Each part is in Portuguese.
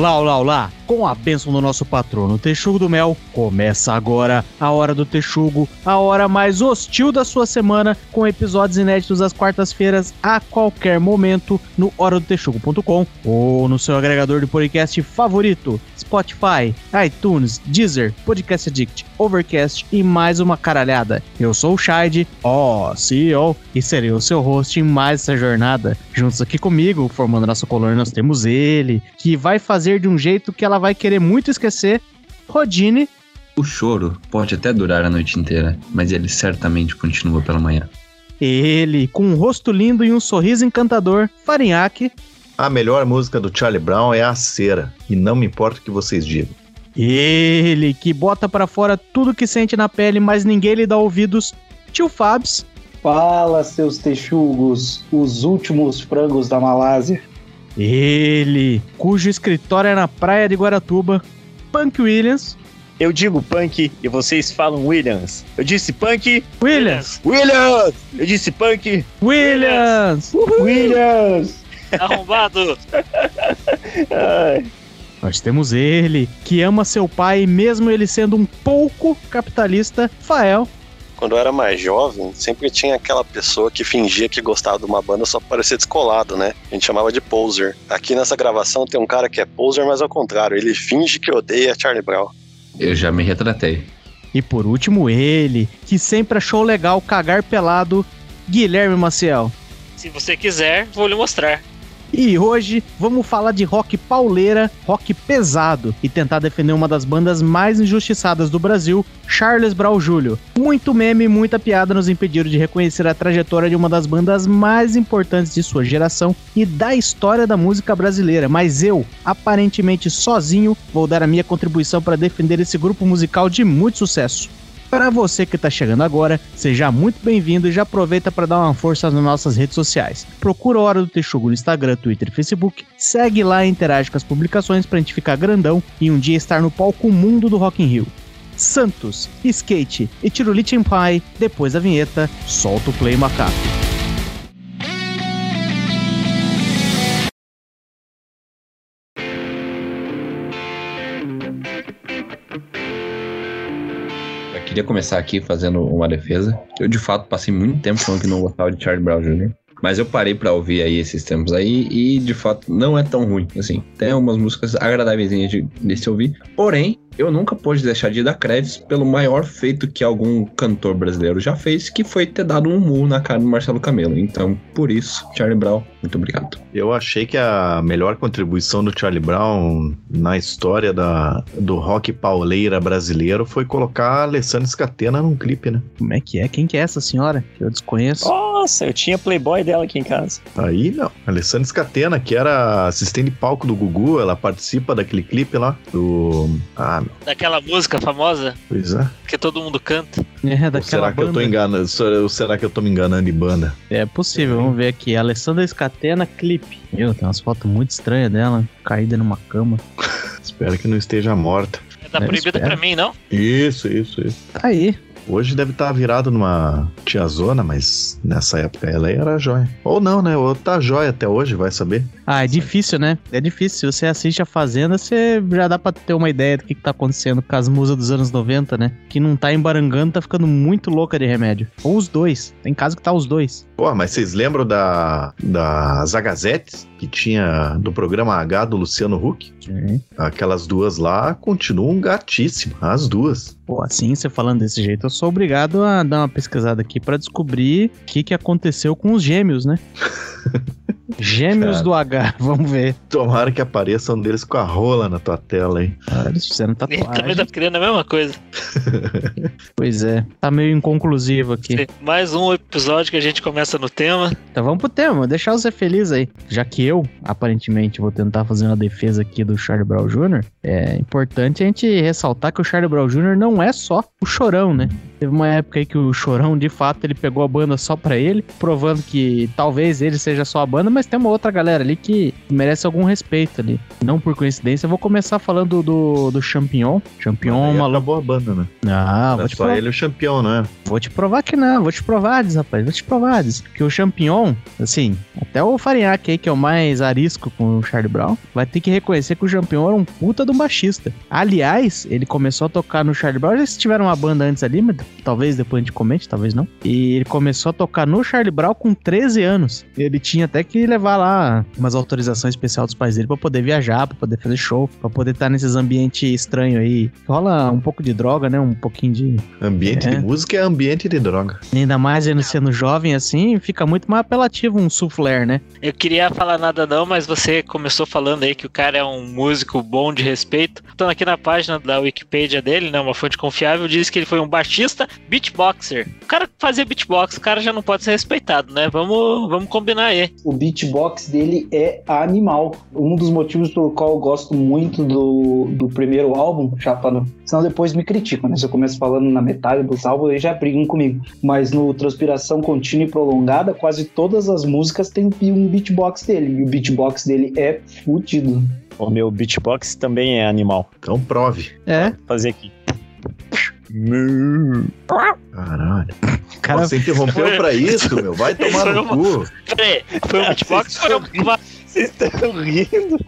Olá, olá, olá! Com a bênção do nosso patrono Texugo do Mel, começa agora a Hora do Texugo, a hora mais hostil da sua semana, com episódios inéditos às quartas-feiras a qualquer momento no horadotexugo.com ou no seu agregador de podcast favorito, Spotify, iTunes, Deezer, Podcast Addict, Overcast e mais uma caralhada. Eu sou o Shide, ó, CEO, e serei o seu host em mais essa jornada. Juntos aqui comigo, formando nossa coluna, nós temos ele, que vai fazer de um jeito que ela vai querer muito esquecer, Rodine. O choro pode até durar a noite inteira, mas ele certamente continua pela manhã. Ele, com um rosto lindo e um sorriso encantador, Farinhaque. A melhor música do Charlie Brown é a cera, e não me importa o que vocês digam. Ele, que bota para fora tudo que sente na pele, mas ninguém lhe dá ouvidos, tio Fabs. Fala, seus texugos, os últimos frangos da Malásia. Ele, cujo escritório é na praia de Guaratuba, Punk Williams. Eu digo Punk e vocês falam Williams. Eu disse Punk. Williams! Williams! Eu disse Punk. Williams! Williams! Arrombado! Ai, Nós temos ele, que ama seu pai, mesmo ele sendo um pouco capitalista, Fael. Quando eu era mais jovem, sempre tinha aquela pessoa que fingia que gostava de uma banda só para parecer descolado, né? A gente chamava de poser. Aqui nessa gravação tem um cara que é poser, mas ao contrário, ele finge que odeia Charlie Brown. Eu já me retratei. E por último, ele, que sempre achou legal cagar pelado, Guilherme Maciel. Se você quiser, vou lhe mostrar. E hoje vamos falar de rock pauleira, rock pesado e tentar defender uma das bandas mais injustiçadas do Brasil, Charles Brown Jr. Muito meme e muita piada nos impediram de reconhecer a trajetória de uma das bandas mais importantes de sua geração e da história da música brasileira, mas eu, aparentemente sozinho, vou dar a minha contribuição para defender esse grupo musical de muito sucesso. Para você que está chegando agora, seja muito bem-vindo e já aproveita para dar uma força nas nossas redes sociais. Procura a Hora do Texugo no Instagram, Twitter e Facebook, segue lá e interage com as publicações para a gente ficar grandão e um dia estar no palco mundo do Rock in Rio. Santos, Skate e Tirolite em depois da vinheta, solta o play macaco. Queria começar aqui fazendo uma defesa. Eu, de fato, passei muito tempo falando que não gostava de Charlie Brown Jr. Mas eu parei pra ouvir aí esses tempos aí e, de fato, não é tão ruim. Assim, tem algumas músicas agradáveis de, de se ouvir. Porém, eu nunca pude deixar de dar créditos pelo maior feito que algum cantor brasileiro já fez, que foi ter dado um murro na cara do Marcelo Camelo. Então, por isso, Charlie Brown, muito obrigado. Eu achei que a melhor contribuição do Charlie Brown na história da, do rock pauleira brasileiro foi colocar a Alessandra Scatena num clipe, né? Como é que é? Quem que é essa senhora? Que eu desconheço. Nossa, eu tinha Playboy dela aqui em casa. Aí não. A Alessandra Scatena, que era assistente de palco do Gugu, ela participa daquele clipe lá do. Ah, Daquela música famosa pois é. que todo mundo canta. É, Ou daquela será que eu tô banda. enganando? Ou será que eu tô me enganando de banda? É possível, vamos ver aqui. Alessandra Scatena clipe. Meu, tem umas fotos muito estranhas dela, caída numa cama. Espero que não esteja morta. É da Eu proibida espero. pra mim, não? Isso, isso, isso. Tá aí. Hoje deve estar virado numa tiazona, mas nessa época ela era joia. Ou não, né? Ou tá joia até hoje, vai saber. Ah, é difícil, né? É difícil. Se você assiste a Fazenda, você já dá pra ter uma ideia do que, que tá acontecendo com as musas dos anos 90, né? Que não tá embarangando, tá ficando muito louca de remédio. Ou os dois. Tem caso que tá os dois. Pô, mas vocês lembram da, da Zagazetes, que tinha do programa H do Luciano Huck? Aquelas duas lá continuam gatíssimas, as duas. Pô, assim, você falando desse jeito, eu sou obrigado a dar uma pesquisada aqui pra descobrir o que, que aconteceu com os gêmeos, né? Gêmeos Cara. do H, vamos ver. Tomara que apareça um deles com a rola na tua tela aí. Ah, eles fizeram Ele também tatuagem. tá querendo a mesma coisa. Pois é, tá meio inconclusivo aqui. Mais um episódio que a gente começa no tema. Então vamos pro tema, deixar você feliz aí. Já que eu, aparentemente, vou tentar fazer uma defesa aqui do Charlie Brown Jr., é importante a gente ressaltar que o Charlie Brown Jr. não é só o chorão, né? Teve uma época aí que o Chorão, de fato, ele pegou a banda só pra ele, provando que talvez ele seja só a banda, mas tem uma outra galera ali que merece algum respeito ali. Não por coincidência, eu vou começar falando do, do Champignon. Champignon, Aí maluco. acabou a banda, né? Ah, vou te, só provar, ele o campeão, né? vou te provar que não, vou te provar, diz, rapaz, vou te provar, diz. Que o Champignon, assim, até o Farinhaque aí, que é o mais arisco com o Charlie Brown, vai ter que reconhecer que o Champignon era um puta de um baixista. Aliás, ele começou a tocar no Charlie Brown, eles tiveram uma banda antes ali, mas talvez depois a gente comente, talvez não. E ele começou a tocar no Charlie Brown com 13 anos. Ele tinha até que levar lá umas autorizações especiais dos pais dele pra poder viajar, pra poder fazer show, pra poder estar nesses ambientes estranhos aí. Rola um pouco de droga, né? Um pouquinho de. Ambiente É. de música é ambiente de droga. Ainda mais ele sendo jovem assim, fica muito mais apelativo um soufflé, né? Eu queria falar nada não, mas você começou falando aí que o cara é um músico bom de respeito. Então aqui na página da Wikipedia dele, né, uma fonte confiável, diz que ele foi um baixista beatboxer. O cara que fazia beatbox, o cara já não pode ser respeitado, né? Vamos, vamos combinar aí. O beatbox dele é animal. Um dos motivos pelo qual eu gosto muito do, do primeiro álbum, já para senão depois me criticam, né? Se eu começo falando na metade dos álbuns, eles já brigam comigo. Mas no Transpiração Contínua e Prolongada, quase todas as músicas têm um beatbox dele. E o beatbox dele é fudido. O meu beatbox também é animal. Então prove. É, Vou fazer aqui. Caralho. cara. Você interrompeu Foi- pra isso, meu. Vai tomar Foi no uma- cu. Peraí, foi um beatbox ou foi uma... Vocês estão rindo?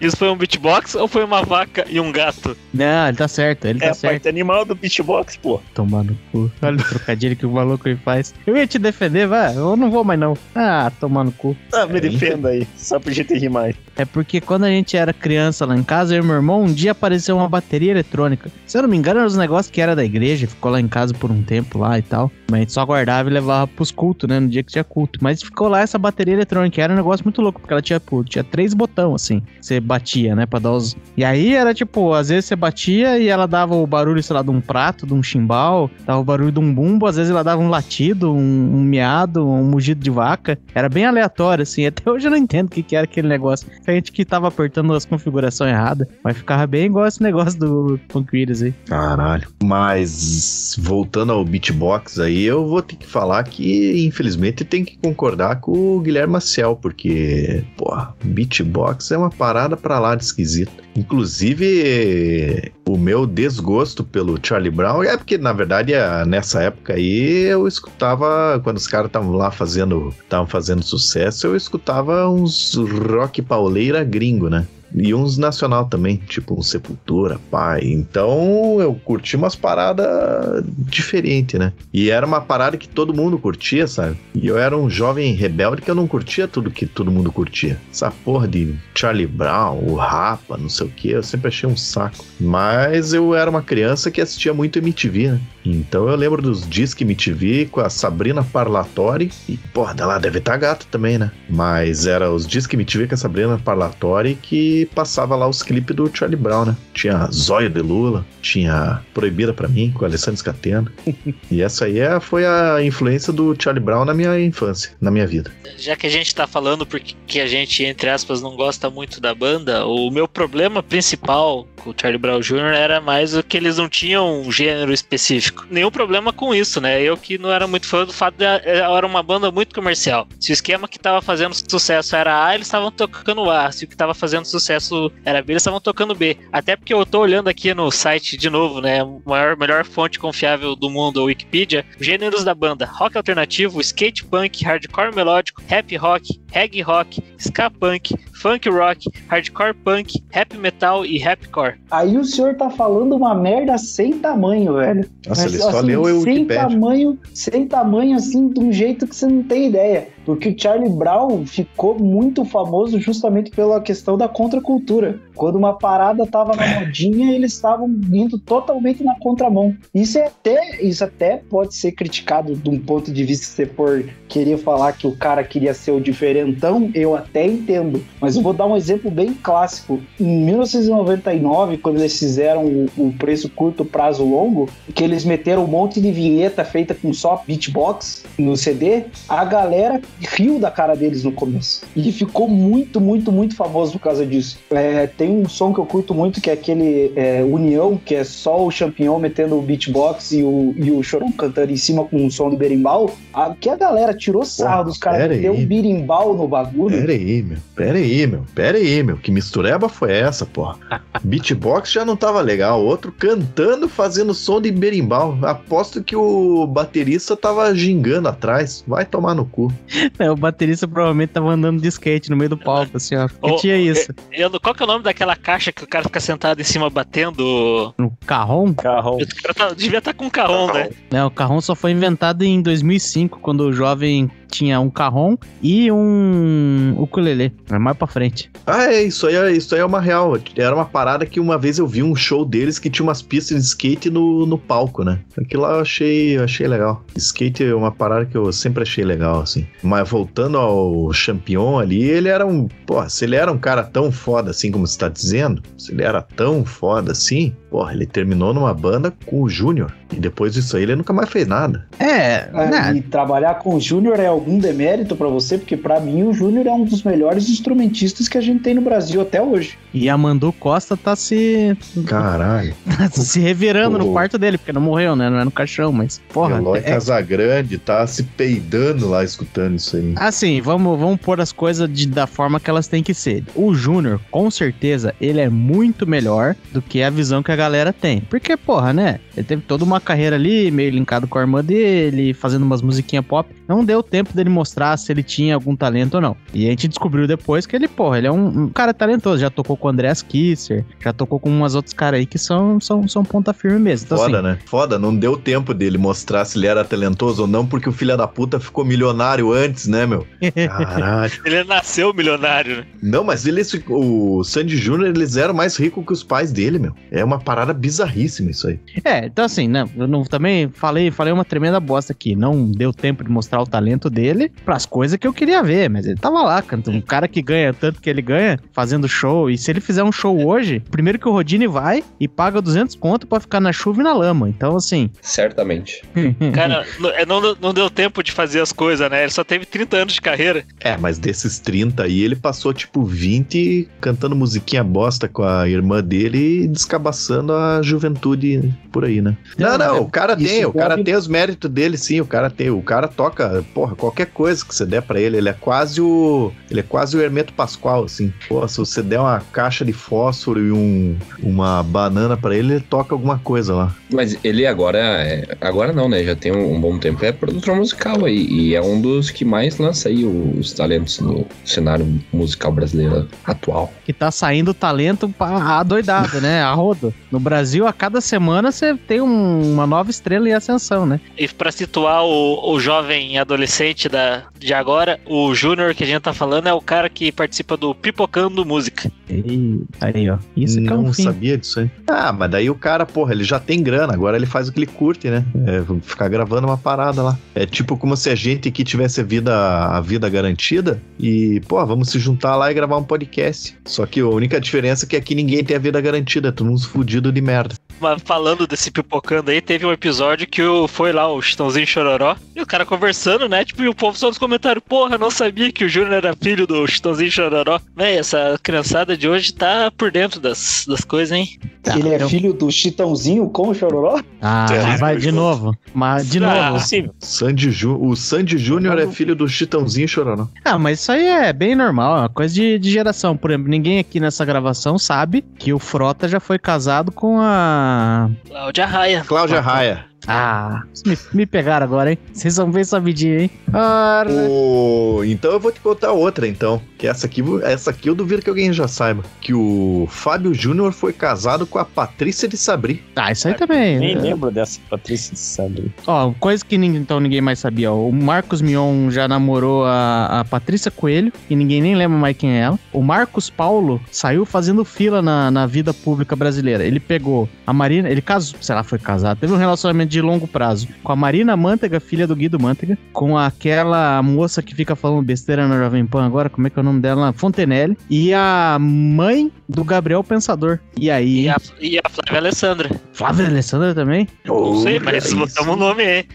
Isso foi um beatbox ou foi uma vaca e um gato? Não, ele tá certo, ele É tá a certo. parte animal do beatbox, pô. Tomar no cu. Olha o trocadilho que o maluco ele faz. Eu ia te defender, vai. Eu não vou mais não. Ah, tomar no cu. Ah, me É, defenda aí. Só pra gente rir mais. É porque quando a gente era criança lá em casa, eu e meu irmão, um dia apareceu uma bateria eletrônica. Se eu não me engano, era os negócios que era da igreja, ficou lá em casa por um tempo lá e tal. Mas a gente só guardava e levava pros cultos, né? No dia que tinha culto. Mas ficou lá essa bateria eletrônica. Era um negócio muito louco, porque ela tinha, pô, tinha três botão assim. Você batia, né? Pra dar os. E aí era tipo, às vezes você batia e ela dava o barulho, sei lá, de um prato, de um chimbal, dava o barulho de um bumbo, às vezes ela dava um latido, um, um miado, um mugido de vaca. Era bem aleatório, assim. Até hoje eu não entendo o que, que era aquele negócio. A gente que tava apertando as configurações erradas. Mas ficava bem igual esse negócio do Williams aí. Caralho. Mas voltando ao beatbox aí, eu vou ter que falar que, infelizmente, tem que concordar com o Guilherme Maciel, porque, porra, beatbox é uma parada pra lá de esquisito. Inclusive, o meu desgosto pelo Charlie Brown é porque, na verdade, a- nessa época aí, eu escutava, quando os caras estavam lá fazendo, estavam fazendo sucesso, eu escutava uns rock pauleira gringo, né? E uns nacional também, tipo um Sepultura, pai. Então eu curti umas paradas diferentes, né? E era uma parada que todo mundo curtia, sabe? E eu era um jovem rebelde que eu não curtia tudo que todo mundo curtia. Essa porra de Charlie Brown, o Rapa, não sei o que, eu sempre achei um saco. Mas eu era uma criança que assistia muito MTV, né? Então eu lembro dos Disque MTV com a Sabrina Parlatori. E, porra, dela deve estar gata também, né? Mas era os Disque MTV com a Sabrina Parlatori que passava lá os clipes do Charlie Brown, né? Tinha Zóio de Lula, tinha Proibida pra mim, com a Alessandra Scatena. e essa aí é- foi a influência do Charlie Brown na minha infância, na minha vida. Já que a gente tá falando porque que a gente, entre aspas, não gosta muito da banda, o meu problema principal com o Charlie Brown Jr. era mais o que eles não tinham um gênero específico. Nenhum problema com isso, né? Eu que não era muito fã do fato de era uma banda muito comercial. Se o esquema que tava fazendo sucesso era A, eles estavam tocando A. Se o que tava fazendo sucesso era B, eles estavam tocando B. Até porque eu tô olhando aqui no site de novo, né? Maior, melhor fonte confiável do mundo, a Wikipedia. Gêneros da banda: rock alternativo, skate punk, hardcore melódico, rap rock, reggae rock, ska punk, funk rock, hardcore punk, rap metal e rapcore. Aí o senhor tá falando uma merda sem tamanho, velho. Nossa, Mas, ele só assim, leu o sem Wikipedia. tamanho, sem tamanho assim, de um jeito que você não tem ideia. Porque o Charlie Brown ficou muito famoso justamente pela questão da contracultura. Quando uma parada tava na modinha, eles estavam indo totalmente na contramão. Isso é até, isso até pode ser criticado de um ponto de vista se você for querer falar que o cara queria ser o diferentão, eu até entendo. Mas eu vou dar um exemplo bem clássico. Em 1999, quando eles fizeram o, o preço curto, prazo longo, que eles meteram um monte de vinheta feita com só beatbox no CD, a galera riu da cara deles no começo. E ficou muito, muito, muito famoso por causa disso. É, tem Tem um som que eu curto muito, que é aquele é, União, que é só o Champignon metendo o beatbox e o, e o Chorão cantando em cima com um som do berimbau. A, que a galera tirou sarro dos caras, meteu aí. um berimbau no bagulho. Pera aí, meu. Pera aí, meu. Pera aí, meu. Que mistureba foi essa, porra? Beatbox já não tava legal. Outro cantando, fazendo som de berimbau. Aposto que o baterista tava gingando atrás. Vai tomar no cu. É, o baterista provavelmente tava andando de skate no meio do palco, assim, ó. Ô, tinha isso. Eu- qual que é o nome daquela caixa que o cara fica sentado em cima batendo? No carrom, Carrão. O cara tá- devia estar com um carrão, né? né? O carrom só foi inventado em 2005, quando o jovem tinha um carrom e um ukulele. É mais pra frente. Ah, é, isso aí, é- isso aí é uma real. Era uma parada que uma vez eu vi um show deles que tinha umas pistas de skate no, no palco, né? Aquilo lá eu achei, eu achei legal. Skate é uma parada que eu sempre achei legal, assim. Mas voltando ao Champion ali, ele era um. Pô, se ele era um cara tão foda assim como você tá dizendo, se ele era tão foda assim, porra, ele terminou numa banda com o Júnior. E depois disso aí ele nunca mais fez nada. É, Ah, né? E trabalhar com o Júnior é algum demérito pra você? Porque pra mim o Júnior é um dos melhores instrumentistas que a gente tem no Brasil até hoje. E a Mandu Costa tá se, Caralho. se revirando no Pô. quarto dele, porque não morreu, né? Não é no caixão, mas, porra. Eloy é- Casagrande tá se peidando lá escutando isso aí. Assim, vamos, vamos pôr as coisas de- da forma que elas têm que ser. O Júnior, com certeza, ele é muito melhor do que a visão que a galera tem. Porque, porra, né? Ele teve toda uma carreira ali, meio linkado com a irmã dele, fazendo umas musiquinhas pop. Não deu tempo dele mostrar se ele tinha algum talento ou não. E a gente descobriu depois que ele, porra, ele é um, um cara talentoso. Já tocou com o Andreas Kisser, já tocou com umas outros caras aí que são, são, são ponta firme mesmo. Então, Foda, assim, né? Foda, não deu tempo dele mostrar se ele era talentoso ou não, porque o filho da puta ficou milionário antes, né, meu? Caralho. Ele nasceu milionário, né? não, mas eles, o Sandy Júnior, eles eram mais ricos que os pais dele, meu. É uma parada bizarríssima isso aí. É, então assim, né? Eu não, também falei, falei uma tremenda bosta aqui. Não deu tempo de mostrar o talento dele pras coisas que eu queria ver, mas ele tava lá, cantando. Um cara que ganha tanto que ele ganha, fazendo show. E se ele fizer um show hoje, primeiro que o Rodine vai e paga 200 conto pra ficar na chuva e na lama. Então, assim. Certamente. Cara, não, é, não, não deu tempo de fazer as coisas, né? Ele só teve 30 anos de carreira. É, mas desses 30 aí, ele passou tipo 20 cantando musiquinha bosta com a irmã dele e descabaçando a juventude por aí, né? Não, não, o cara tem, o cara deve- tem os méritos dele, sim, o cara tem. O cara toca, porra, qualquer coisa que você der pra ele, ele é quase o. Ele é quase o Hermeto Pascoal, assim. Pô, se você der uma caixa de fósforo e um, uma banana pra ele, ele toca alguma coisa lá. Mas ele agora, é- agora não, né? Já tem um, um bom tempo. É produtor musical aí. E é um dos que mais lança aí os talentos no cenário musical brasileiro atual. que tá saindo talento pra adoidado, né? A rodo. No Brasil, a cada semana você tem um- uma nova estrela em ascensão, né? E pra situar o, o jovem adolescente da, de agora, o Júnior que a gente tá falando é o cara que participa do Pipocando Música. E aí, ó. Isso que é não um fim. sabia disso aí. Ah, mas daí o cara, porra, ele já tem grana, agora ele faz o que ele curte, né? É, ficar gravando uma parada lá. É tipo como se a gente aqui tivesse a vida, a vida garantida e, pô, vamos se juntar lá e gravar um podcast. Só que a única diferença é que aqui ninguém tem a vida garantida, é todo mundo fudido de merda. Mas falando desse pipocando aí, teve um episódio que o, foi lá o Chitãozinho Chororó e o cara conversando, né? Tipo, e o povo só nos comentários, porra, não sabia que o Júnior era filho do Chitãozinho Chororó. Véi, essa criançada de hoje tá por dentro das, das coisas, hein? Tá, ele é eu- filho do Chitãozinho com o Chororó? Ah, É, vai de novo. Mas de Ah, novo. Possível. Sandy Ju, o Sandy Júnior é filho do Chitãozinho Chororó. Ah, mas isso aí é bem normal, é uma coisa de, de geração. Por exemplo, ninguém aqui nessa gravação sabe que o Frota já foi casado com a. Cláudia Raia. Cláudia Raia. Ah, me, me pegaram agora, hein? Vocês vão ver sabidinho, hein? Ora. O... Então eu vou te contar outra, então. Que essa aqui, essa aqui eu duvido que alguém já saiba. Que o Fábio Júnior foi casado com a Patrícia de Sabri. Ah, isso aí também. Nem é. lembro dessa Patrícia, sabe? Ó, coisa que ninguém, então ninguém mais sabia. Ó. O Marcos Mion já namorou a, a Patrícia Coelho, e ninguém nem lembra mais quem é ela. O Marcos Paulo saiu fazendo fila na, na vida pública brasileira. Ele pegou a Marina, ele casou, sei lá, foi casado, teve um relacionamento de longo prazo. Com a Marina Manteiga, filha do Guido Manteiga, com aquela moça que fica falando besteira na Jovem Pan agora, como é que é o nome dela? Fontenelle. E a mãe do Gabriel Pensador. E aí? E a, e a Flávia Alessandra. Flávia Alessandra também? Não sei, mas botamos o nome aí.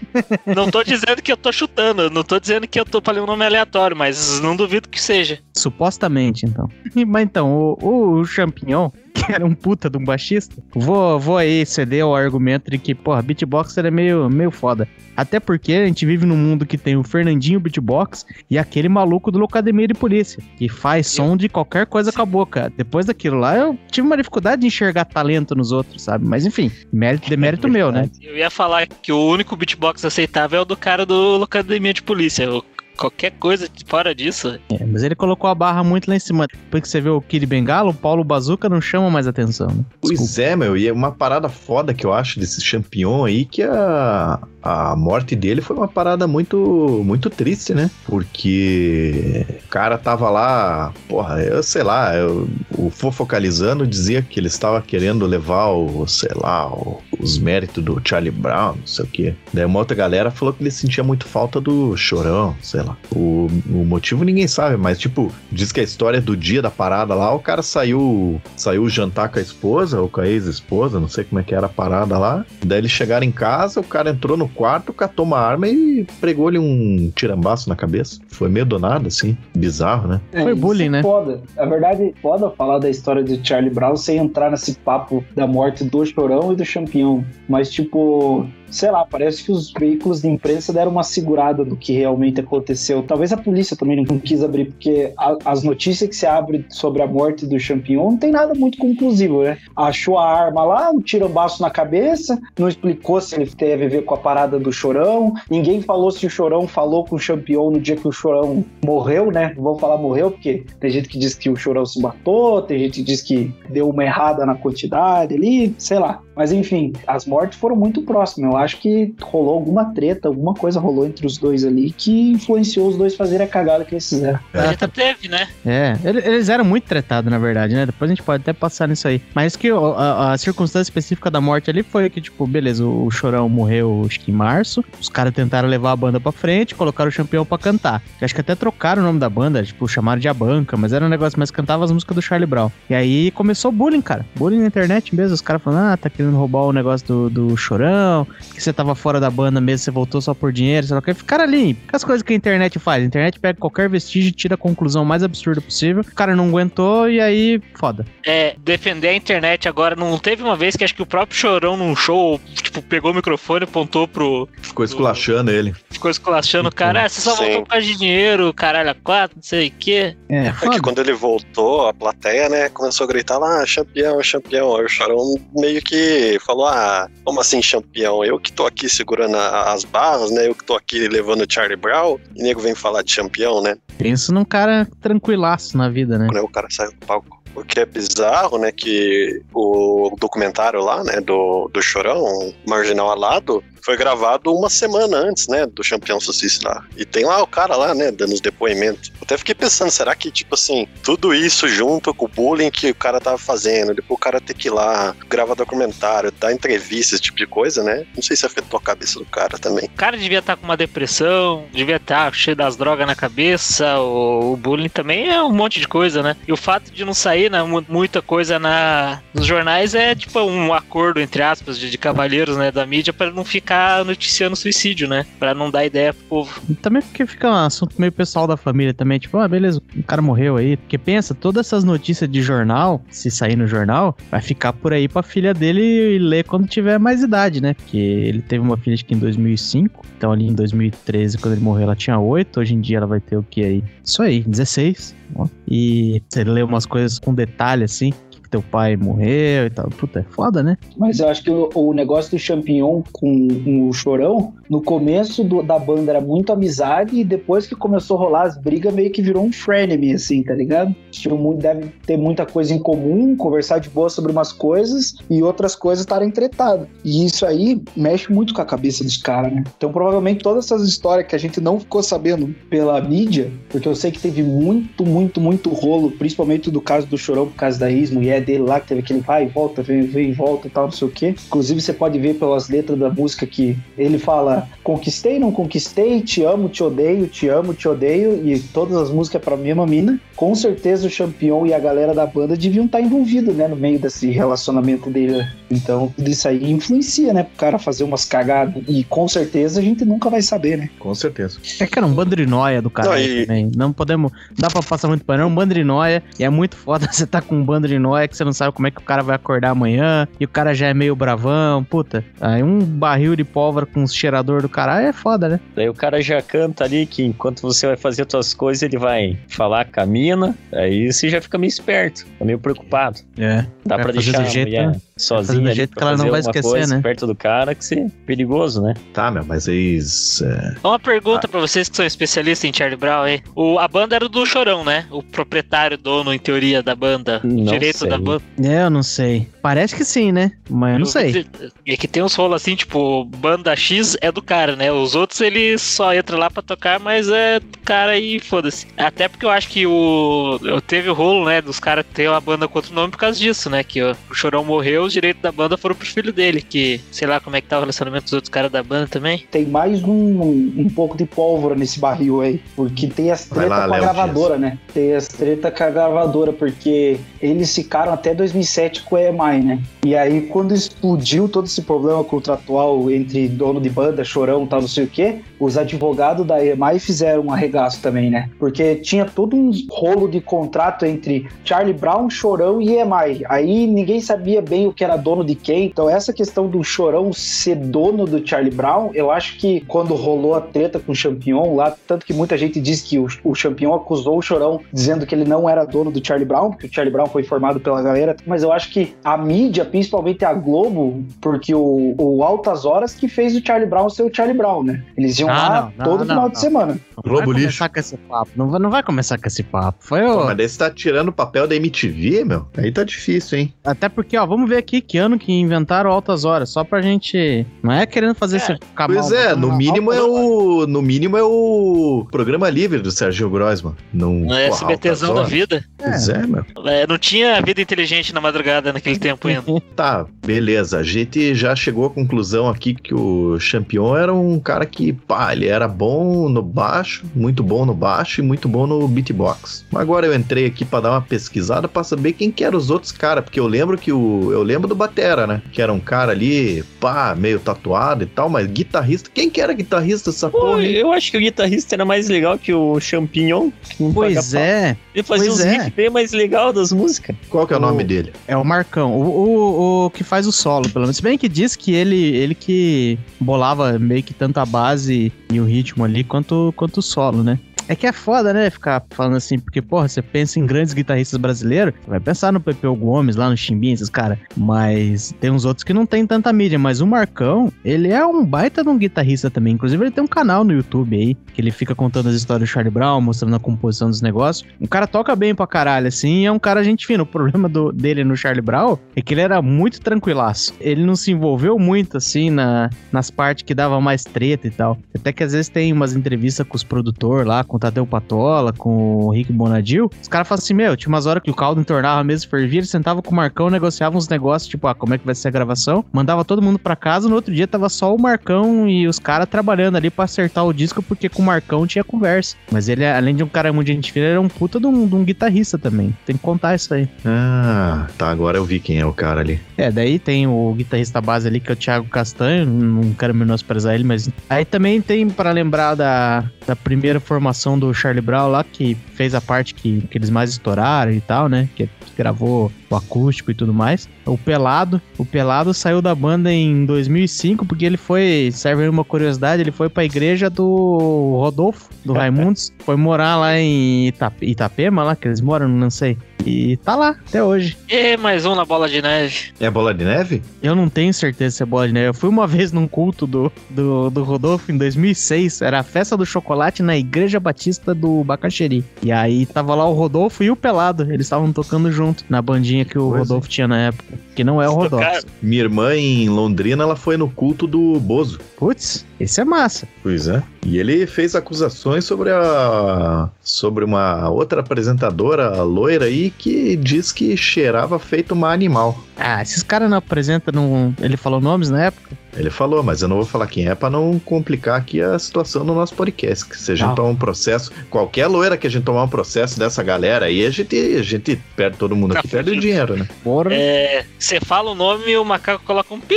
Não tô dizendo que eu tô chutando, não tô dizendo que eu tô falando um nome aleatório, mas não duvido que seja. Supostamente, então. Mas então, o, o Champignon, que era um puta de um baixista, vou, vou aí ceder ao argumento de que, porra, beatboxer é meio, meio foda. Até porque a gente vive num mundo que tem o Fernandinho Beatbox e aquele maluco do Locademia de Polícia, que faz som de qualquer coisa com a boca. Depois daquilo lá, eu tive uma dificuldade de enxergar talento nos outros, sabe? Mas enfim, mérito, demérito meu, né? Eu ia falar que o único beatbox aceitável é o do cara do Locademia de Polícia. O qualquer coisa fora disso. É, mas ele colocou a barra muito lá em cima. Depois que você vê o Kid Bengala, o Paulo Bazuca não chama mais atenção, né? Pois é, meu, e é uma parada foda que eu acho desse campeão aí, que a, a morte dele foi uma parada muito, muito triste, né? Porque o cara tava lá, porra, eu sei lá, eu, o Fofocalizando dizia que ele estava querendo levar o, sei lá, o, os méritos do Charlie Brown, não sei o quê. Daí uma outra galera falou que ele sentia muito falta do chorão, sei lá. O, o motivo ninguém sabe, mas tipo, diz que a história do dia da parada lá, o cara saiu saiu jantar com a esposa, ou com a ex-esposa, não sei como é que era a parada lá. Daí eles chegaram em casa, o cara entrou no quarto, catou uma arma e pregou-lhe um tirambaço na cabeça. Foi meio do nada, assim. Bizarro, né? Foi isso bullying, é né? Foda. Na verdade, foda falar da história de Charlie Brown sem entrar nesse papo da morte do Chorão e do Champion. Mas, tipo, sei lá, parece que os veículos de imprensa deram uma segurada do que realmente aconteceu. Talvez a polícia também não quis abrir, porque a- as notícias que se abre sobre a morte do Champion não tem nada muito conclusivo, né? Achou a arma lá, um tirambaço na cabeça, não explicou se ele teve a ver com a parada do Chorão, ninguém falou se o Chorão falou com o Champion no dia que o Chorão morreu, né? Vou falar morreu, porque tem gente que diz que o Chorão se matou, tem gente que diz que deu uma errada na quantidade ali, sei lá. Mas enfim, as mortes foram muito próximas. Eu acho que rolou alguma treta, alguma coisa rolou entre os dois ali que influenciou os dois fazerem a cagada que eles fizeram. A gente teve, né? É, ele- eles eram muito tretados, na verdade, né? Depois a gente pode até passar nisso aí. Mas que a, a circunstância específica da morte ali foi que, tipo, beleza, o, o Chorão morreu acho que em março. Os caras tentaram levar a banda pra frente, colocaram o campeão pra cantar. Eu acho que até trocaram o nome da banda, tipo, chamaram de A Banca, mas era um negócio, mas cantava as músicas do Charlie Brown. E aí começou o bullying, cara. Bullying na internet mesmo. Os caras falando, ah, tá querendo roubar o negócio do, do Chorão, que você tava fora da banda mesmo, você voltou só por dinheiro, sei lá o que. Ficaram ali. As coisas que a internet faz. A internet pega qualquer vestígio e tira a conclusão mais absurda possível. O cara não aguentou e aí, foda. É, defender a internet agora. Não teve uma vez que acho que o próprio Chorão num show, tipo, pegou o microfone, apontou pro. Ficou esculachando ele. Ficou esculachando o cara. Ah, você só Sim. voltou por causa de dinheiro, caralho, a quatro, não sei o quê. É, É que quando ele voltou, a plateia, né, começou a gritar lá, ah, campeão, campeão. Aí o Chorão meio que falou, ah, como assim campeão? Eu que tô aqui segurando a- as barras, né, eu que tô aqui levando o Charlie Brown, e nego vem falar de campeão, né, Pensa num cara tranquilaço na vida, né? quando o cara saiu do palco. O que é bizarro, né, que o documentário lá, né, do, do Chorão, Marginal Alado, foi gravado uma semana antes, né, do Campeão Sucice lá. E tem lá o cara lá, né, dando os depoimentos. Até fiquei pensando, será que, tipo assim, tudo isso junto com o bullying que o cara tava fazendo, depois o cara ter que ir lá, gravar documentário, dar entrevista, esse tipo de coisa, né? Não sei se afetou a cabeça do cara também. O cara devia estar com uma depressão, devia estar cheio das drogas na cabeça, o, o bullying também é um monte de coisa, né? E o fato de não sair né, mu- muita coisa na, nos jornais é tipo um acordo, entre aspas, de, de cavalheiros né, da mídia para não ficar noticiando suicídio, né? Pra não dar ideia pro povo. Também porque fica um assunto meio pessoal da família também, tipo, ah, beleza, o cara morreu aí. Porque pensa, todas essas notícias de jornal, se sair no jornal, vai ficar por aí pra filha dele ler quando tiver mais idade, né? Porque ele teve uma filha acho que em 2005, então ali em 2013, quando ele morreu, ela tinha 8, hoje em dia ela vai ter o que aí? Isso aí, 16. ó. E você lê umas coisas com detalhe assim, teu pai morreu e tal. Puta, é foda, né? Mas eu acho que o, o negócio do Champignon com, com o Chorão, no começo do- da banda era muito amizade e depois que começou a rolar as brigas, meio que virou um frenemy, assim, tá ligado? Muito, deve ter muita coisa em comum, conversar de boa sobre umas coisas e outras coisas estarem tretadas. E isso aí mexe muito com a cabeça dos caras, né? Então provavelmente todas essas histórias que a gente não ficou sabendo pela mídia, porque eu sei que teve muito, muito, muito rolo, principalmente do caso do Chorão por causa da Ismo e Ed dele lá, que teve aquele vai e volta, vem, vem e volta e tal, não sei o quê. Inclusive, você pode ver pelas letras da música que ele fala: conquistei, não conquistei, te amo, te odeio, te amo, te odeio, e todas as músicas pra mesma mina. Com certeza o Champion e a galera da banda deviam estar envolvidos, né, no meio desse relacionamento dele. né? Então, tudo isso aí influencia, né, pro cara fazer umas cagadas. E com certeza a gente nunca vai saber, né? Com certeza. É que era um bando de nóia do cara também. Não podemos. Dá pra passar muito pano. É um bando de nóia. E é muito foda você tá com um bando de nóia que você não sabe como é que o cara vai acordar amanhã. E o cara já é meio bravão. Puta. Aí um barril de pólvora com um cheirador do caralho é foda, né? Daí o cara já canta ali que enquanto você vai fazer as tuas coisas, ele vai falar com a mina. Aí você já fica meio esperto, meio preocupado. É. Dá pra deixar jeito, mulher né? Sozinha fazer do jeito que ela não fazer vai esquecer, coisa né? perto do cara, que é perigoso, né? Tá, meu, mas eles. é, Uma pergunta pra vocês que são especialistas em Charlie Brown, hein? O, a banda era do Chorão, né? O proprietário, dono, em teoria, da banda. Não direito sei. da banda. É, eu não sei. Parece que sim, né? Mas eu não sei. É que tem uns rolos assim, tipo, banda X é do cara, né? Os outros ele só entra lá pra tocar, mas é do cara e foda-se. Até porque eu acho que o. Eu teve o rolo, né? Dos caras ter uma banda com outro nome por causa disso, né? Que o Chorão morreu, os direitos da banda foram pro filho dele. Que sei lá como é que tá o relacionamento dos outros caras da banda também. Tem mais um, um pouco de pólvora nesse barril aí. Porque tem as treta lá, com a Léo gravadora, né? Tem as treta com a gravadora, porque eles ficaram até 2007 com a EMI, né? E aí, quando explodiu todo esse problema contratual entre dono de banda, chorão e tal, não sei o quê, os advogados da EMI fizeram um arregaço também, né? Porque tinha todo um rolo de contrato entre Charlie Brown, Chorão e EMI. Aí ninguém sabia bem o que era dono de quem. Então, essa questão do Chorão ser dono do Charlie Brown, eu acho que quando rolou a treta com o Champion lá, tanto que muita gente diz que o, o Champion acusou o Chorão dizendo que ele não era dono do Charlie Brown, porque o Charlie Brown foi formado pela galera. Mas eu acho que a mídia, principalmente a Globo, porque o, o Altas Horas que fez o Charlie Brown ser o Charlie Brown, né? Eles iam Ah, lá não, não, todo não, final não. de semana. Não Globo vai lixo. começar com esse papo. Não vai, não vai começar com esse papo. Foi Pô, o. mas daí você tá tirando o papel da MTV, meu? Aí tá difícil, hein? Até porque, ó, vamos ver aqui que ano que inventaram altas horas, só pra gente. Não é querendo fazer esse cabal. Pois é, no mínimo é o. No mínimo é o programa livre do Sérgio Grossman. Não, No porra, SBTzão da vida. Pois é, meu. É, não tinha vida inteligente na madrugada naquele tempo ainda. Tá, beleza. A gente já chegou à conclusão aqui que o Champion era um cara que, pá, ele era bom no baixo, muito bom no baixo e muito bom no beatbox. Agora eu entrei aqui pra dar uma pesquisada pra saber quem que eram os outros caras, porque eu lembro que o. Eu lembro do Batera, né? Que era um cara ali, pá, meio tatuado e tal, mas guitarrista. Quem que era guitarrista dessa Pô, porra? hein? eu acho que o guitarrista era mais legal que o Champignon. que Pois pau. é, Ele fazia pois uns é. riffs bem mais legal das músicas. Qual que é o o- nome dele? é o Marcão. O, o, o que faz o solo, pelo menos. Se bem que diz que ele, ele que bolava meio que tanto a base e o ritmo ali quanto, quanto o solo, né? É que é foda, né? Ficar falando assim, porque, porra, você pensa em grandes guitarristas brasileiros, vai pensar no Pepeu Gomes, lá no Chimbinha, esses caras. Mas tem uns outros que não tem tanta mídia. Mas o Marcão, ele é um baita de um guitarrista também. Inclusive, ele tem um canal no YouTube aí, que ele fica contando as histórias do Charlie Brown, mostrando a composição dos negócios. O cara toca bem pra caralho, assim, é um cara gente fina. O problema do- dele no Charlie Brown é que ele era muito tranquilaço. Ele não se envolveu muito, assim, na, nas partes que dava mais treta e tal. Até que às vezes tem umas entrevistas com os produtores lá, com o Tadeu Patola, com o Rick Bonadil. Os caras falam assim, meu, tinha umas horas que o caldo entornava mesmo, fervia, ele sentava com o Marcão, negociava uns negócios, tipo, ah, como é que vai ser a gravação, mandava todo mundo pra casa, no outro dia tava só o Marcão e os caras trabalhando ali pra acertar o disco, porque com o Marcão tinha conversa. Mas ele, além de um cara muito gente fina, era um puta de um, de um guitarrista também. Tem que contar isso aí. Ah, tá, agora eu vi quem é o cara ali. É, daí tem o guitarrista base ali, que é o Thiago Castanho, não quero menosprezar ele, mas... Aí também tem, pra lembrar da, da primeira formação do Charlie Brown lá, que fez a parte que, que eles mais estouraram e tal, né? Que, gravou o acústico e tudo mais. O Pelado, o Pelado saiu da banda em 2005, porque ele foi, serve uma curiosidade, ele foi pra igreja do Rodolfo, do Raimundos, foi morar lá em Itape- Itapema, lá que eles moram, não sei. E tá lá, até hoje. E mais um na bola de neve. É bola de neve? Eu não tenho certeza se é bola de neve. Eu fui uma vez num culto do, do, do Rodolfo em 2006. Era a festa do chocolate na Igreja Batista do Bacaxeri. E aí tava lá o Rodolfo e o Pelado. Eles estavam tocando junto na bandinha que o Pois é. Rodolfo tinha na época. Que não é o Rodolfo. Minha irmã em Londrina, ela foi no culto do Bozo. Putz, Esse é massa. Pois é. E ele fez acusações sobre a sobre uma outra apresentadora loira aí que diz que cheirava feito uma animal. Ah, esses caras não apresentam. Não... Ele falou nomes na época? Ele falou, mas eu não vou falar quem é pra não complicar aqui a situação no nosso podcast. Que se a gente Ah. tomar um processo, qualquer loira que a gente tomar um processo dessa galera aí, a gente, a gente perde todo mundo aqui, perde o dinheiro, né? É, você fala o nome e o macaco coloca um pi.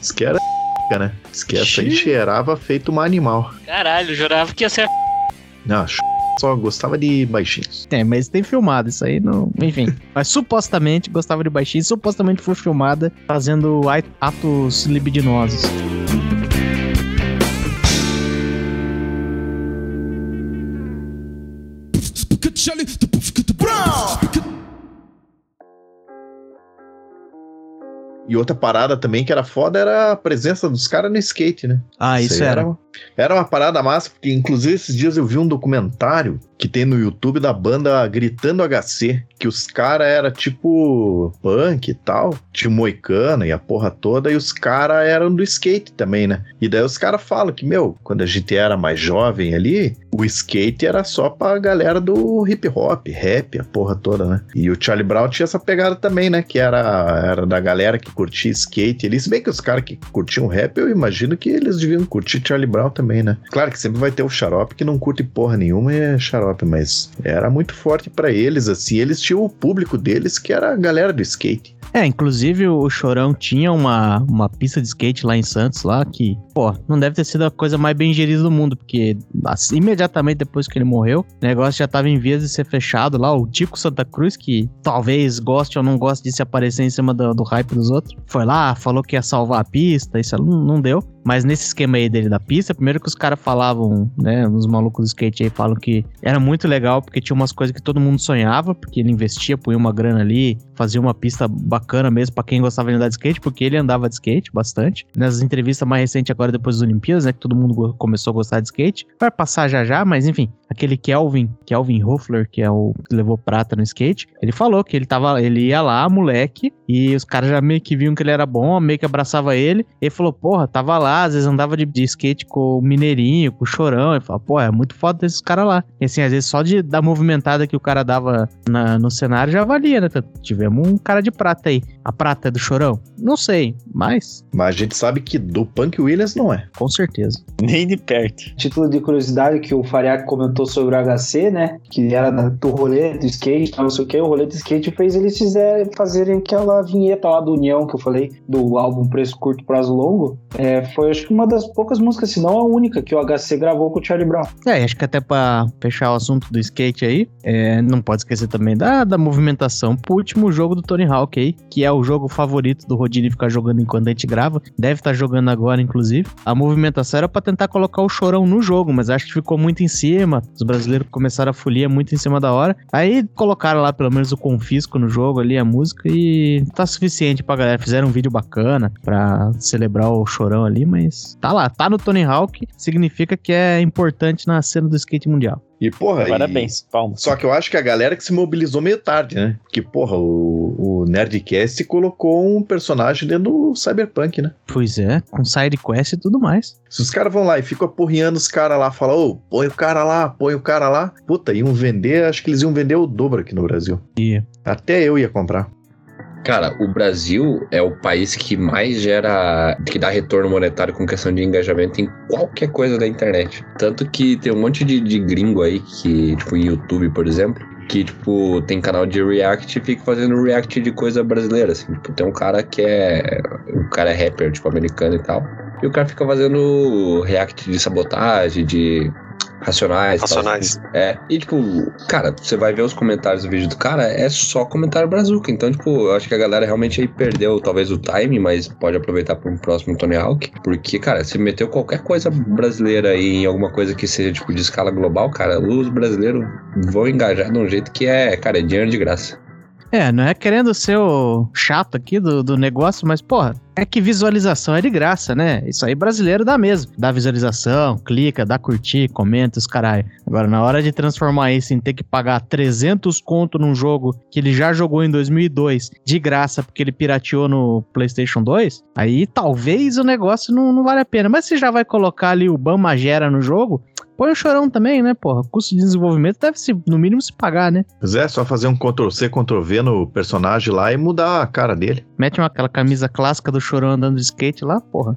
Diz que era né? Essa aí cheirava feito uma animal. Caralho, jurava que ia ser. Não, só gostava de baixinhos. É, mas tem filmado isso aí, não. Enfim. mas supostamente gostava de baixinho, supostamente foi filmada fazendo atos libidinosos. E outra parada também que era foda era a presença dos caras no skate, né? Ah, isso aí era. Era uma parada massa, porque inclusive esses dias eu vi um documentário que tem no YouTube da banda Gritando HC, que os caras era tipo punk e tal, tinha o moicano e a porra toda, e os caras eram do skate também, né? E daí os caras falam que, meu, quando a gente era mais jovem ali, o skate era só pra galera do hip hop, rap, a porra toda, né? E o Charlie Brown tinha essa pegada também, né? Que era, era da galera que curtia skate ali. Se bem que os caras que curtiam rap, eu imagino que eles deviam curtir Charlie Brown também, né? Claro que sempre vai ter o xarope que não curte porra nenhuma é xarope, mas era muito forte pra eles, assim. Eles tinham o público deles que era a galera do skate. É, inclusive o Chorão tinha uma, uma pista de skate lá em Santos, lá, que, pô, não deve ter sido a coisa mais bem gerida do mundo, porque assim, imediatamente depois que ele morreu, o negócio já tava em vias de ser fechado lá. O Tico Santa Cruz, que talvez goste ou não goste de se aparecer em cima do, do hype dos outros, foi lá, falou que ia salvar a pista, isso não, não deu. Mas nesse esquema aí dele da pista, primeiro que os caras falavam, né, os malucos do skate aí falam que era muito legal, porque tinha umas coisas que todo mundo sonhava, porque ele investia, punha uma grana ali, fazia uma pista bacana mesmo pra quem gostava de andar de skate, porque ele andava de skate bastante. Nas entrevistas mais recentes agora, depois das Olimpíadas, né, que todo mundo começou a gostar de skate. Vai passar já já, mas enfim, aquele Kelvin, Kelvin Hoffler, que é o que levou prata no skate, ele falou que ele tava, ele ia lá, moleque, e os caras já meio que viam que ele era bom, meio que abraçava ele. Ele falou, porra, tava lá, às vezes andava de, de skate com o Mineirinho, com o Chorão. Ele falou, pô, é muito foda desses caras lá. E assim, às vezes só de da movimentada que o cara dava na- no cenário já valia, né? Tanto Tivemos um cara de prata aí. A prata é do Chorão? Não sei, mas Mas a gente sabe que do Punk Williams não é. com certeza. Nem de perto. Título de curiosidade que o Fariac comentou sobre o HC, né? Que era do rolê do skate, não sei o que. O rolê do skate fez eles fizerem, fazerem aquela vinheta lá do União que eu falei, do álbum Preço Curto Prazo Longo. É, foi acho que uma das poucas músicas, se não a única, que o HC gravou com o Charlie Brown. É, acho que até pra fechar o assunto do skate aí, é, não pode esquecer também da, da movimentação pro último jogo do Tony Hawk aí, que é o jogo favorito do Rodini ficar jogando enquanto a gente grava. Deve estar jogando agora, inclusive. A movimentação era pra tentar colocar o chorão no jogo, mas acho que ficou muito em cima. Os brasileiros começaram a folia muito em cima da hora. Aí colocaram lá pelo menos o confisco no jogo ali, a música, e tá suficiente pra galera. Fizeram um vídeo bacana pra celebrar o chorão ali, mas tá lá, tá no Tony Hawk, significa que é importante na cena do skate mundial. E, porra, e- Parabéns, palmas. Só que eu acho que a galera que se mobilizou meio tarde, né? Porque, porra, o, o Nerdcast colocou um personagem dentro do Cyberpunk, né? Pois é, com side quest e tudo mais. Se os caras vão lá e ficam apurriando os caras lá, falam, ô, põe o cara lá, põe o cara lá. Puta, iam vender, acho que eles iam vender o dobro aqui no Brasil. E Até eu ia comprar. Cara, o Brasil é o país que mais gera, que dá retorno monetário com questão de engajamento em qualquer coisa da internet. Tanto que tem um monte de, de gringo aí que, tipo, em YouTube, por exemplo, que, tipo, tem canal de react e fica fazendo react de coisa brasileira, assim. Tipo, tem um cara que é, o cara é rapper, tipo, americano e tal. E o cara fica fazendo react de sabotagem, de racionais. tal, Racionais. assim. É. E, tipo, cara, você vai ver os comentários do vídeo do cara, é só comentário brazuca. Então, tipo, eu acho que a galera realmente aí perdeu talvez o time, mas pode aproveitar para um próximo Tony Hawk. Porque, cara, se meteu qualquer coisa brasileira aí em alguma coisa que seja, tipo, de escala global, cara, os brasileiros vão engajar de um jeito que é, cara, é dinheiro de graça. É, não é querendo ser o chato aqui do, do negócio, mas, porra, É que visualização é de graça, né? Isso aí brasileiro dá mesmo. Dá visualização, clica, dá curtir, comenta os caralho. Agora, na hora de transformar isso em ter que pagar 300 conto num jogo que ele já jogou em 2002 de graça porque ele pirateou no PlayStation 2, aí talvez o negócio não, não vale a pena. Mas se já vai colocar ali o Bama Gera no jogo, põe o chorão também, né, porra? Custo de desenvolvimento deve se, no mínimo, se pagar, né? Pois é, só fazer um Ctrl-C, Ctrl-V no personagem lá e mudar a cara dele. Mete uma, aquela camisa clássica do chorão andando de skate lá, porra.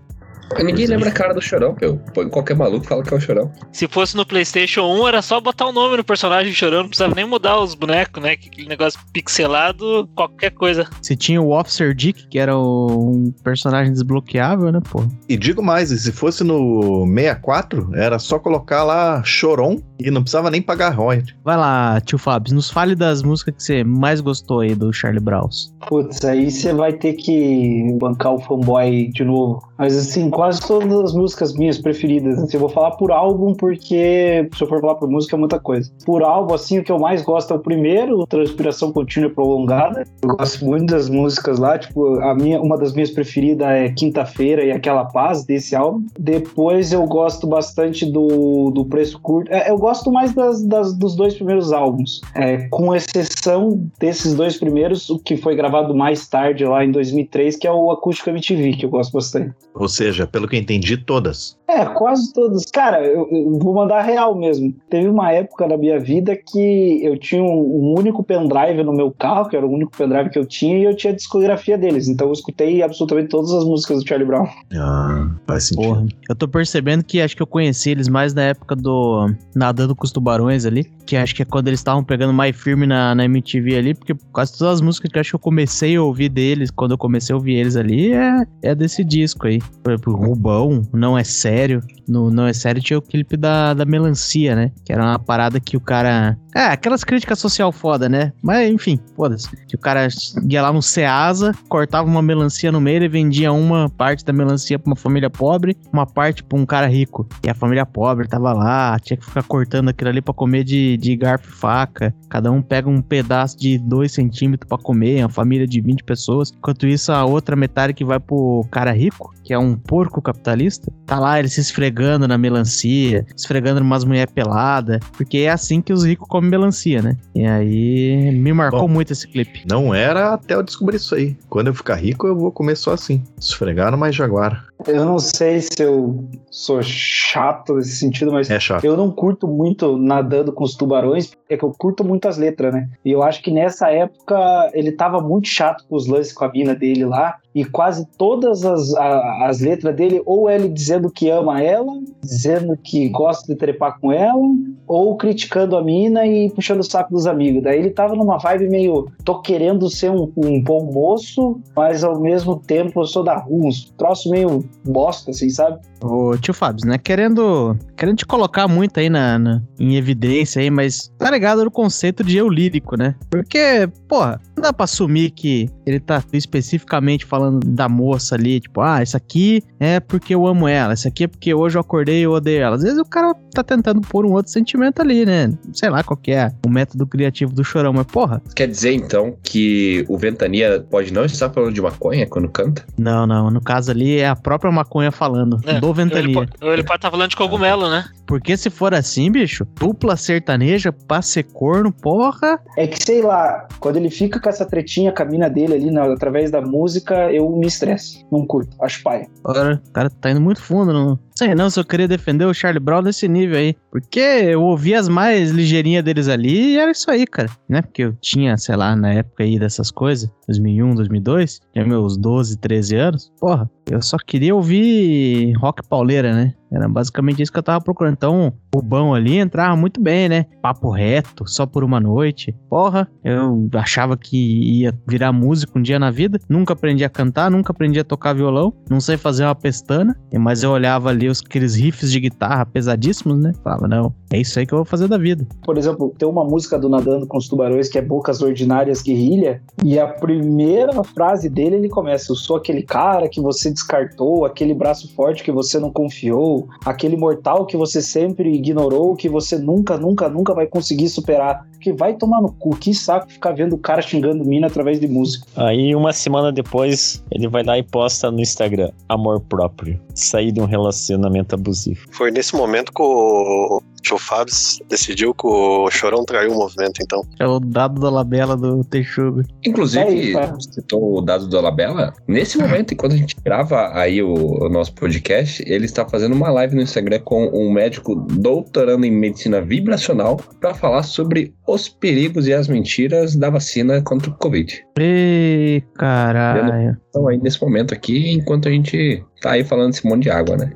Ninguém lembra a cara do Chorão, pô. Põe qualquer maluco e fala que é o Chorão. Se fosse no PlayStation 1, era só botar o nome no personagem chorando, não precisava nem mudar os bonecos, né? Que Aquele negócio pixelado, qualquer coisa. Se tinha o Officer Dick, que era o- um personagem desbloqueável, né, porra? E digo mais, se fosse no 64, era só colocar lá Choron e não precisava nem pagar royalty. Vai lá, tio Fábio, nos fale das músicas que você mais gostou aí do Charlie Browns. Putz, aí você vai ter que bancar o fanboy de novo. Mas assim, quase todas as músicas minhas preferidas. Assim, eu vou falar por álbum, porque se eu for falar por música é muita coisa. Por álbum, assim, o que eu mais gosto é o primeiro, Transpiração Contínua e Prolongada. Eu gosto muito das músicas lá, tipo, a minha, uma das minhas preferidas é Quinta-feira e Aquela Paz, desse álbum. Depois eu gosto bastante do, do Preço Curto. É, eu gosto mais das, das- dos dois primeiros álbuns. É, com exceção desses dois primeiros, o que foi gravado mais tarde, lá em 2003, que é o Acústico MTV, que eu gosto bastante. Ou seja, pelo que eu entendi, todas. É, quase todos. Cara, eu, eu vou mandar real mesmo. Teve uma época na minha vida que eu tinha um, um único pendrive no meu carro, que era o único pendrive que eu tinha, e eu tinha a discografia deles. Então eu escutei absolutamente todas as músicas do Charlie Brown. Ah, faz sentido. Porra, eu tô percebendo que acho que eu conheci eles mais na época do Nadando com os Tubarões ali, que acho que é quando eles estavam pegando mais firme na, na MTV ali, porque quase todas as músicas que eu acho que eu comecei a ouvir deles, quando eu comecei a ouvir eles ali, é, é desse disco aí. Por exemplo, Rubão, Não É Sério. No Não É Sério tinha o clipe da, da melancia, né? Que era uma parada que o cara... É, aquelas críticas social foda, né? Mas enfim, foda-se. Que o cara ia lá no Ceasa, cortava uma melancia no meio e vendia uma parte da melancia pra uma família pobre, uma parte pra um cara rico. E a família pobre tava lá, tinha que ficar cortando aquilo ali pra comer de, de garfo e faca. Cada um pega um pedaço de 2 centímetros pra comer, uma família de 20 pessoas. Enquanto isso, a outra metade que vai pro cara rico, que é um porco capitalista, tá lá ele se esfregando na melancia, esfregando umas mulher pelada, porque é assim que os ricos comem melancia, né? E aí me marcou Bom. muito esse clipe. Não era até eu descobrir isso aí. Quando eu ficar rico, eu vou comer só assim. Esfregar no mais jaguar. Eu não sei se eu sou chato nesse sentido, mas É. Eu não curto muito nadando com os tubarões, é que eu curto muito as letras, né? E eu acho que nessa época ele tava muito chato com os lances com a mina dele lá. E quase todas as, a- as letras dele, ou ele dizendo que ama ela, dizendo que gosta de trepar com ela, ou criticando a mina e puxando o saco dos amigos. Daí ele tava numa vibe meio, tô querendo ser um, um bom moço, mas ao mesmo tempo eu sou da rua, uns troços meio bosta, assim, sabe? Ô, tio Fábio, né? Querendo, querendo te colocar muito aí na, na- em evidência aí, mas tá ligado no conceito de eu lírico, né? Porque, porra, não dá pra assumir que ele tá especificamente falando da moça ali, tipo, ah, isso aqui é porque eu amo ela, isso aqui é porque hoje eu acordei e eu odeio ela. Às vezes o cara tá tentando pôr um outro sentimento ali, né? Sei lá qual que é o método criativo do chorão, mas porra, Quer dizer, então, que o Ventania pode não estar falando de maconha quando canta? não, não. No caso ali é a própria maconha falando, É, do Ventania. ou ele pode estar falando de cogumelo, né? Porque se for assim, bicho, dupla sertaneja pra ser corno, porra. É que, sei lá, quando ele fica com essa tretinha a mina dele ali na- através da música, eu me estresso. Não curto, acho paia. Ora, o cara tá indo muito fundo. Não sei não se eu queria defender o Charlie Brown nesse nível aí. Porque eu ouvi as mais ligeirinhas deles ali e era isso aí, cara. Né? Porque eu tinha, sei lá, na época aí dessas coisas, 2001, 2002, tinha meus 12, 13 anos. Porra, eu só queria ouvir rock pauleira, né? Era basicamente isso que eu tava procurando. Então, o bom ali entrava muito bem, né? Papo reto, só por uma noite. Porra, eu achava que ia virar músico um dia na vida. Nunca aprendi a cantar, nunca aprendi a tocar violão. Não sei fazer uma pestana. Mas eu olhava ali os, aqueles riffs de guitarra pesadíssimos, né? Falava, não, é isso aí que eu vou fazer da vida. Por exemplo, tem uma música do Nadando com os Tubarões que é Bocas Ordinárias Guerrilha, e a primeira frase dele ele começa: Eu sou aquele cara que você descartou, aquele braço forte que você não confiou, aquele mortal que você sempre ignorou, que você nunca, nunca, nunca vai conseguir superar. Que vai tomar no cu, que saco ficar vendo o cara xingando mina através de música. Aí uma semana depois ele vai lá e posta no Instagram amor próprio. Sair de um relacionamento abusivo. Foi nesse momento que o tio Fábio decidiu que o Chorão traiu o movimento, então. É o dado da labela do Texugo. Inclusive, É, é. citou o dado do Alabella. Nesse momento, enquanto a gente grava aí o, o nosso podcast, ele está fazendo uma live no Instagram com um médico doutorando em medicina vibracional para falar sobre os perigos e as mentiras da vacina contra o Covid. Ê, caralho. Então aí nesse momento aqui, enquanto a gente tá aí falando desse monte de água, né?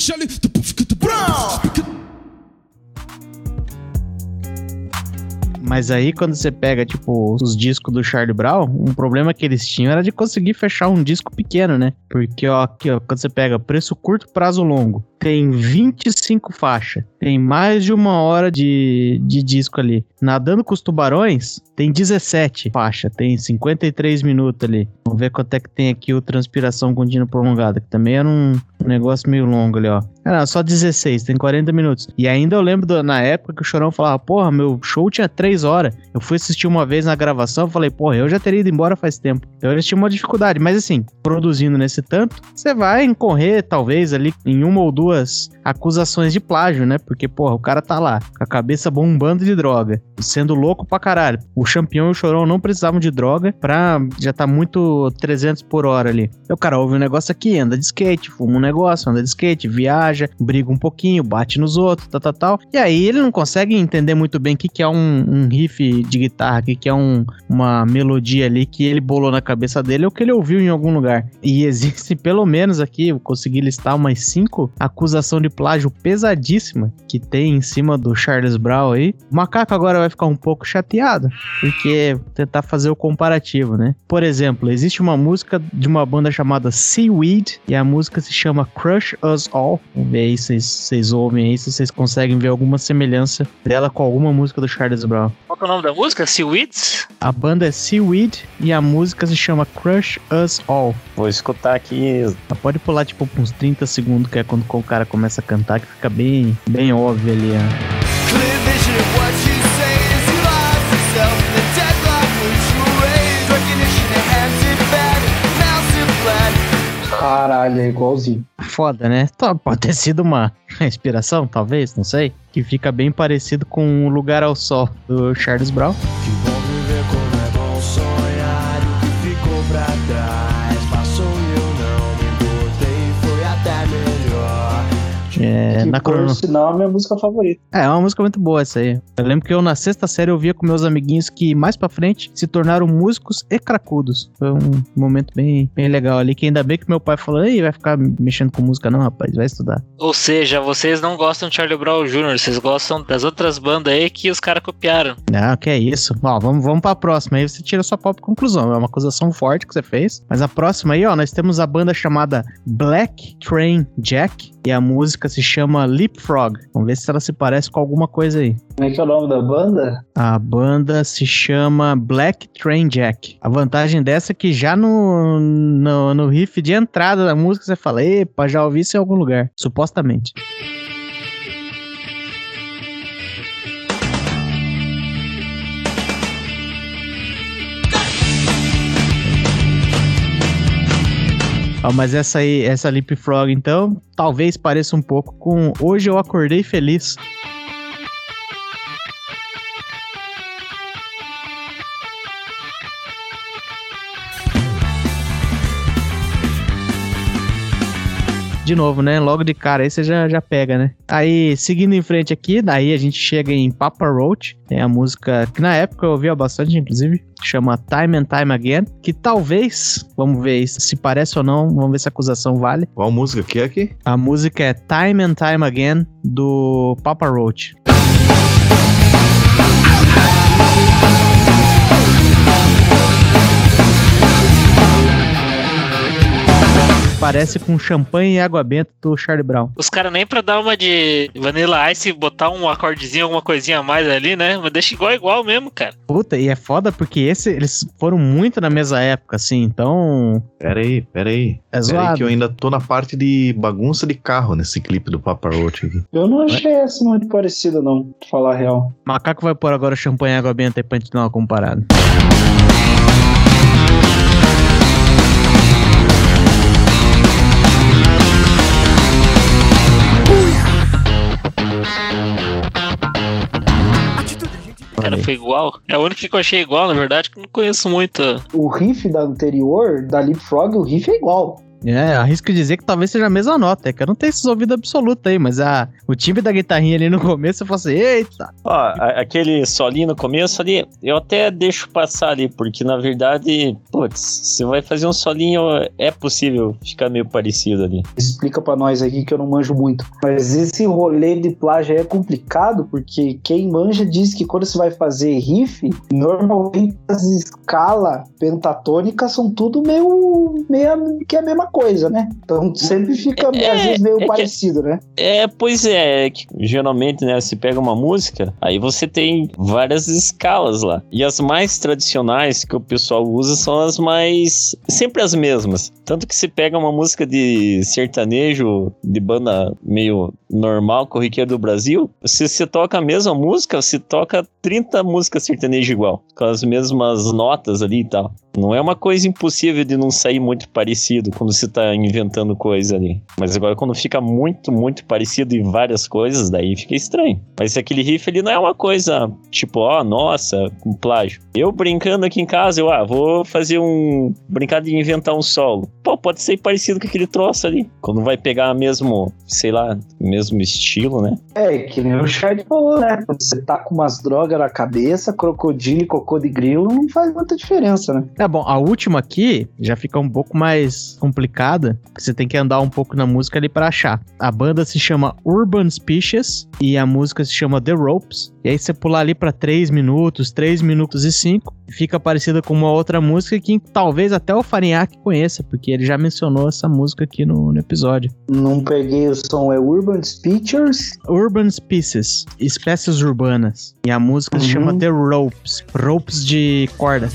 actually Mas aí, quando você pega, tipo, os discos do Charlie Brown, um problema que eles tinham era de conseguir fechar um disco pequeno, né? Porque, ó, aqui, ó, quando você pega preço curto, prazo longo, tem 25 faixas, tem mais de uma hora de, de disco ali. Nadando com os tubarões, tem 17 faixas, tem 53 minutos ali. Vamos ver quanto é que tem aqui o Transpiração Contínua Prolongada, que também era um, negócio meio longo ali, ó. Não, só 16, tem 40 minutos. E ainda eu lembro do- na época que o Chorão falava, porra, meu show tinha 3 horas. Eu fui assistir uma vez na gravação, eu falei, porra, eu já teria ido embora faz tempo. Então eles tinham uma dificuldade. Mas assim, produzindo nesse tanto, você vai incorrer, talvez, ali em uma ou duas acusações de plágio, né? Porque, porra, o cara tá lá, com a cabeça bombando de droga, sendo louco pra caralho. O Champion e o Chorão não precisavam de droga pra já tá muito 300 por hora ali. Então, cara ouve um negócio aqui, anda de skate, fuma um negócio, anda de skate, viaja, briga um pouquinho, bate nos outros, tal, tal, tal. E aí ele não consegue entender muito bem o que, que é um, um riff de guitarra, o que, é um, uma melodia ali que ele bolou na cabeça dele ou que ele ouviu em algum lugar. E existe pelo menos aqui, eu consegui listar umas cinco acusação de plágio pesadíssima que tem em cima do Charles Brown aí. O macaco agora vai ficar um pouco chateado, porque tentar fazer o comparativo, né? Por exemplo, existe uma música de uma banda chamada Seaweed e a música se chama Crush Us All. Vamos ver aí se vocês ouvem aí, se vocês conseguem ver alguma semelhança dela com alguma música do Charles Brown. Qual que é o nome da música? Seaweeds? A banda é Seaweed e a música se chama Crush Us All. Vou escutar aqui. Pode pular tipo uns 30 segundos, que é quando o cara começa a cantar, que fica bem, bem óbvio ali. ó. Caralho, é igualzinho. Foda, né? Tá, Pode ter sido uma inspiração, talvez, não sei. Que fica bem parecido com o Lugar ao Sol do Charles Brown. É, que, na por crono... sinal, é a minha música favorita. é, é uma música muito boa essa aí. Eu lembro que eu na sexta série eu via com meus amiguinhos que mais pra frente se tornaram músicos e cracudos. Foi um momento bem, bem legal ali, que ainda bem que meu pai falou, ei, vai ficar mexendo com música não, rapaz, vai estudar. Ou seja, vocês não gostam de Charlie Brown Jr., vocês gostam das outras bandas aí que os caras copiaram. Não, que é isso. Ó, vamos, vamos pra próxima. Aí você tira sua própria conclusão. É uma acusação forte que você fez. Mas a próxima aí, ó, nós temos a banda chamada Black Train Jack. E a música se chama Leapfrog. Vamos ver se ela se parece com alguma coisa aí. Como é que é o nome da banda? A banda se chama Black Train Jack. A vantagem dessa é que já no, no, no riff de entrada da música você fala, epa, já ouvi isso em algum lugar. Supostamente. Ó, mas essa aí, essa Leapfrog, então, talvez pareça um pouco com Hoje Eu Acordei Feliz. De novo, né? Logo de cara aí você já, já pega, né? Aí, seguindo em frente aqui, daí a gente chega em Papa Roach. Tem a música que na época eu ouvia bastante, inclusive, chama Time and Time Again. Que talvez, vamos ver se parece ou não, vamos ver se a acusação vale. Qual música que é aqui? A música é Time and Time Again do Papa Roach. Parece com champanhe e água benta do Charlie Brown. Os caras nem pra dar uma de Vanilla Ice e botar um acordezinho, alguma coisinha a mais ali, né? Mas deixa igual igual mesmo, cara. Puta, e é foda porque esse, eles foram muito na mesma época, assim, então. Pera aí, pera aí. É Pera aí que eu ainda tô na parte de bagunça de carro nesse clipe do Papa Roach aqui. Eu não achei essa muito parecida, não, pra falar a real. Macaco vai pôr agora champanhe e água benta aí pra gente dar uma comparada. Cara, foi igual. É a única que eu achei igual, na verdade, que eu não conheço muito. O riff da anterior, da Leapfrog, o riff é igual. É, arrisco dizer que talvez seja a mesma nota. É que eu não tenho esses ouvidos absolutos aí, mas a, o timbre da guitarrinha ali no começo eu falo assim: eita! Ó, a- aquele solinho no começo ali, eu até deixo passar ali, porque na verdade, putz, se vai fazer um solinho, é possível ficar meio parecido ali. Explica pra nós aqui que eu não manjo muito. Mas esse rolê de plágio aí é complicado, porque quem manja diz que quando você vai fazer riff, normalmente as escalas pentatônicas são tudo meio, meio que é a mesma coisa, né? Então sempre fica, É, às vezes, meio é que- parecido, né? É, pois é, que geralmente, né, você pega uma música, aí você tem várias escalas lá. E as mais tradicionais que o pessoal usa são as mais. sempre as mesmas. Tanto que se pega uma música de sertanejo, de banda meio normal, corriqueira do Brasil, se você toca a mesma música, você toca 30 músicas sertanejo igual, com as mesmas notas ali e tal. Não é uma coisa impossível de não sair muito parecido quando você tá inventando coisa ali. Mas agora quando fica muito, muito parecido em várias coisas, daí fica estranho. Mas aquele riff ali não é uma coisa tipo, ó, nossa, um plágio. Eu brincando aqui em casa, eu, ah, vou fazer um. brincar de inventar um solo. Pô, pode ser parecido com aquele troço ali. Quando vai pegar mesmo, sei lá, mesmo estilo, né? É, que nem o Chad falou, né? Você tá com umas drogas na cabeça, crocodilo e cocô de grilo, não faz muita diferença, né? É bom, a última aqui já fica um pouco mais complicada, porque você tem que andar um pouco na música ali pra achar. A banda se chama Urban Species e a música se chama The Ropes. E aí você pular ali pra 3 minutos, 3 minutos e 5, fica parecida com uma outra música que talvez até o Farinhaque conheça, porque ele já mencionou essa música aqui no, no episódio. Não peguei o som, é Urban Speechers. Urban Species, espécies urbanas. E a música se Uhum. chama The Ropes, ropes de corda.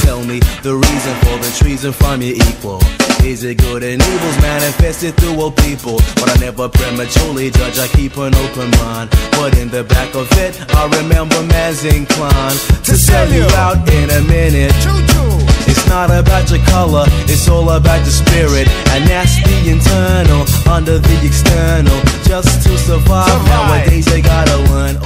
Tell me the reason for the treason from your equal. Is it good and evil's manifested through all people? But I never prematurely judge, I keep an open mind. But in the back of it, I remember man's inclined to sell you out in a minute. It's not about your color, it's all about your spirit. And that's the internal, under the external. Just to survive, nowadays you gotta learn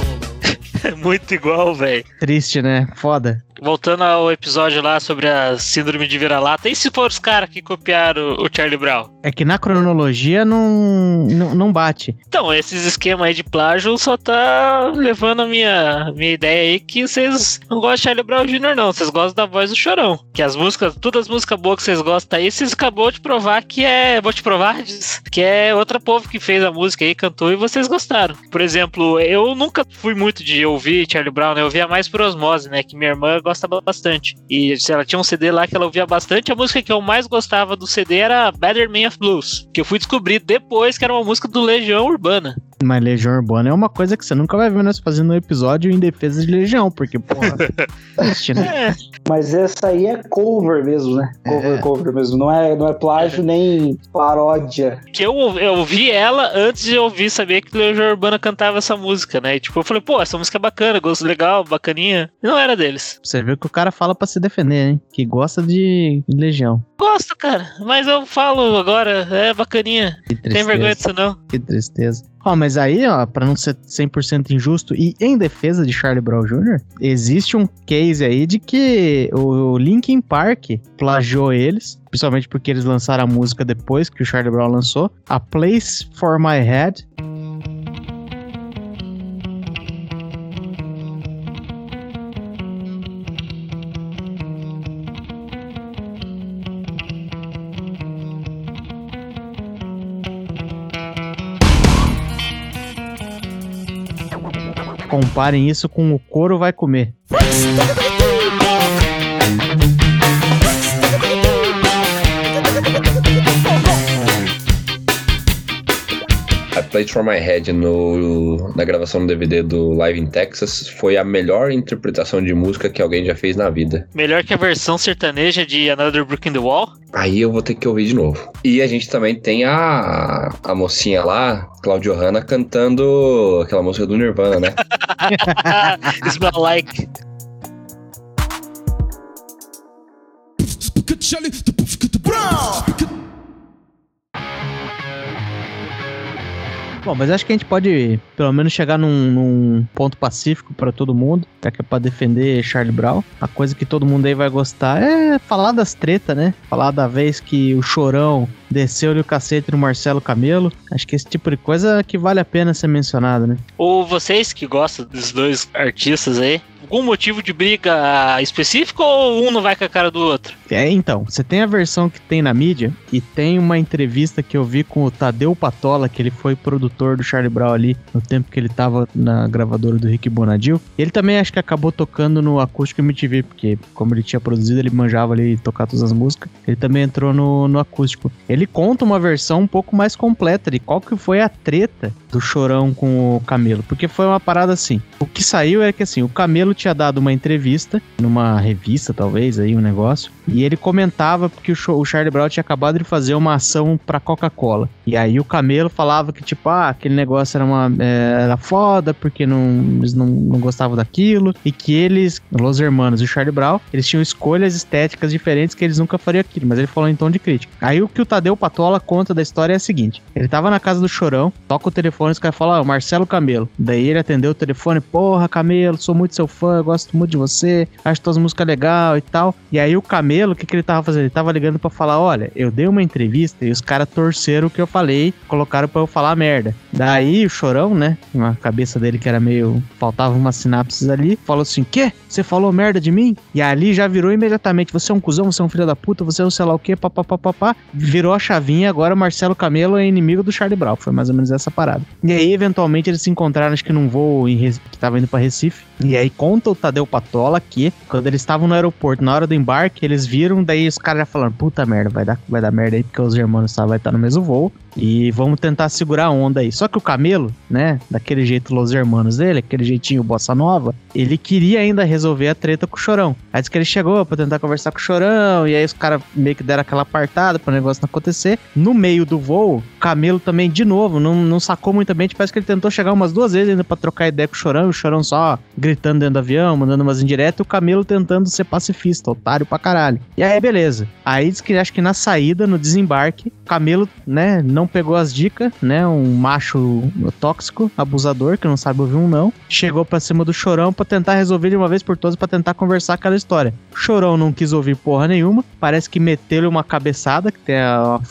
É muito igual, velho. Triste, né? Foda. Voltando ao episódio lá sobre a síndrome de vira-lata, e se for os caras que copiaram o Charlie Brown? É que na cronologia não, não, não bate. Então, esses esquemas aí de plágio só tá levando a minha, minha ideia aí que vocês não gostam de Charlie Brown Jr. não, vocês gostam da voz do Chorão. Que as músicas, todas as músicas boas que vocês gostam aí, vocês acabou de provar que é, vou te provar, que é outra povo que fez a música aí, cantou e vocês gostaram. Por exemplo, eu nunca fui muito de ouvir Charlie Brown, né? Eu ouvia mais por osmose, né? Que minha irmã gosta bastante. E ela tinha um CD lá que ela ouvia bastante, a música que eu mais gostava do CD era Better Man of Blues, que eu fui descobrir depois que era uma música do Legião Urbana. Mas Legião Urbana é uma coisa que você nunca vai ver nós fazendo um episódio em defesa de Legião, porque, porra, triste, né? É, Mas essa aí é cover mesmo, né? Cover, É. cover mesmo. Não é, não é plágio nem paródia. que eu, eu ouvi ela antes de eu ouvir saber que Legião Urbana cantava essa música, né? E, tipo, eu falei, pô, essa música é bacana, gosto legal, bacaninha. E não era deles. Você vê que o cara fala pra se defender, hein? Que gosta de Legião. Gosto, cara, mas eu falo agora, é bacaninha. Que Tem vergonha disso não. Que tristeza. Ó, mas aí, ó, pra não ser 100% injusto e em defesa de Charlie Brown Jr., existe um case aí de que o Linkin Park plagiou eles, principalmente porque eles lançaram a música depois que o Charlie Brown lançou, A Place for My Head. Comparem isso com o couro vai comer. I Played For My Head no, na gravação do DVD do Live in Texas foi a melhor interpretação de música que alguém já fez na vida. Melhor que a versão sertaneja de Another Brick in the Wall. Aí eu vou ter que ouvir de novo. E a gente também tem a, a mocinha lá, Claudio Hanna, cantando aquela música do Nirvana, né? Smell like. Bom, mas acho que a gente pode pelo menos chegar num, num ponto pacífico pra todo mundo, já que é pra defender Charlie Brown. A coisa que todo mundo aí vai gostar é falar das tretas, né? Falar da vez que o Chorão desceu-lhe o cacete no Marcelo Camelo. Acho que esse tipo de coisa que vale a pena ser mencionado, né? Ou vocês que gostam dos dois artistas aí, algum motivo de briga específico ou um não vai com a cara do outro? É, então, você tem a versão que tem na mídia e tem uma entrevista que eu vi com o Tadeu Patola, que ele foi produtor do Charlie Brown ali no tempo que ele tava na gravadora do Rick Bonadil. Ele também acho que acabou tocando no Acústico MTV, porque como ele tinha produzido, ele manjava ali tocar todas as músicas. Ele também entrou no, no acústico. Ele conta uma versão um pouco mais completa de qual que foi a treta do Chorão com o Camelo, porque foi uma parada assim. O que saiu é que assim, o Camelo tinha dado uma entrevista numa revista, talvez, aí um negócio, e ele comentava porque o, o Charlie Brown tinha acabado de fazer uma ação pra Coca-Cola. E aí o Camelo falava que, tipo, ah, aquele negócio era uma é, era foda, porque não, eles não, não gostavam daquilo, e que eles, Los Hermanos e o Charlie Brown, eles tinham escolhas estéticas diferentes que eles nunca fariam aquilo, mas ele falou em tom de crítica. Aí o que o Tadeu Patola conta da história é a seguinte: ele tava na casa do Chorão, toca o telefone, os caras falam, ah, o Marcelo Camelo. Daí ele atendeu o telefone, porra, Camelo, sou muito seu fã, gosto muito de você, acho tuas músicas legal e tal. E aí o Camelo, o que, que ele tava fazendo? Ele tava ligando pra falar: olha, eu dei uma entrevista e os caras torceram o que eu falei, colocaram pra eu falar merda. Daí o Chorão, né, na cabeça dele que era meio. faltava umas sinapses ali, falou assim: quê? Você falou merda de mim? E ali já virou imediatamente: você é um cuzão, você é um filho da puta, você é um sei lá o quê, papapá. Virou a chavinha, agora Marcelo Camelo é inimigo do Charlie Brown. Foi mais ou menos essa parada. E aí, eventualmente, eles se encontraram, acho que num voo em que tava indo pra Recife. E aí conta o Tadeu Patola que quando eles estavam no aeroporto, na hora do embarque, eles viram, daí os caras já falaram, puta merda, vai dar, vai dar merda aí, porque os irmãos vai estar no mesmo voo. E vamos tentar segurar a onda aí. Só que o Camelo, né, daquele jeito Los Hermanos dele, aquele jeitinho bossa nova, ele queria ainda resolver a treta com o Chorão. Aí disse que ele chegou pra tentar conversar com o Chorão, e aí os caras meio que deram aquela apartada pro negócio não acontecer. No meio do voo, o Camelo também, de novo, não, não sacou muito bem, parece que ele tentou chegar umas duas vezes ainda pra trocar ideia com o Chorão, e o Chorão só gritando dentro do avião, mandando umas indiretas, e o Camelo tentando ser pacifista, otário pra caralho. E aí, beleza. Aí diz que acho que na saída, no desembarque, o Camelo, né, não pegou as dicas, né, um macho tóxico, abusador, que não sabe ouvir um não, chegou pra cima do Chorão pra tentar resolver de uma vez por todas, pra tentar conversar aquela história. O Chorão não quis ouvir porra nenhuma, parece que meteu-lhe uma cabeçada, que tem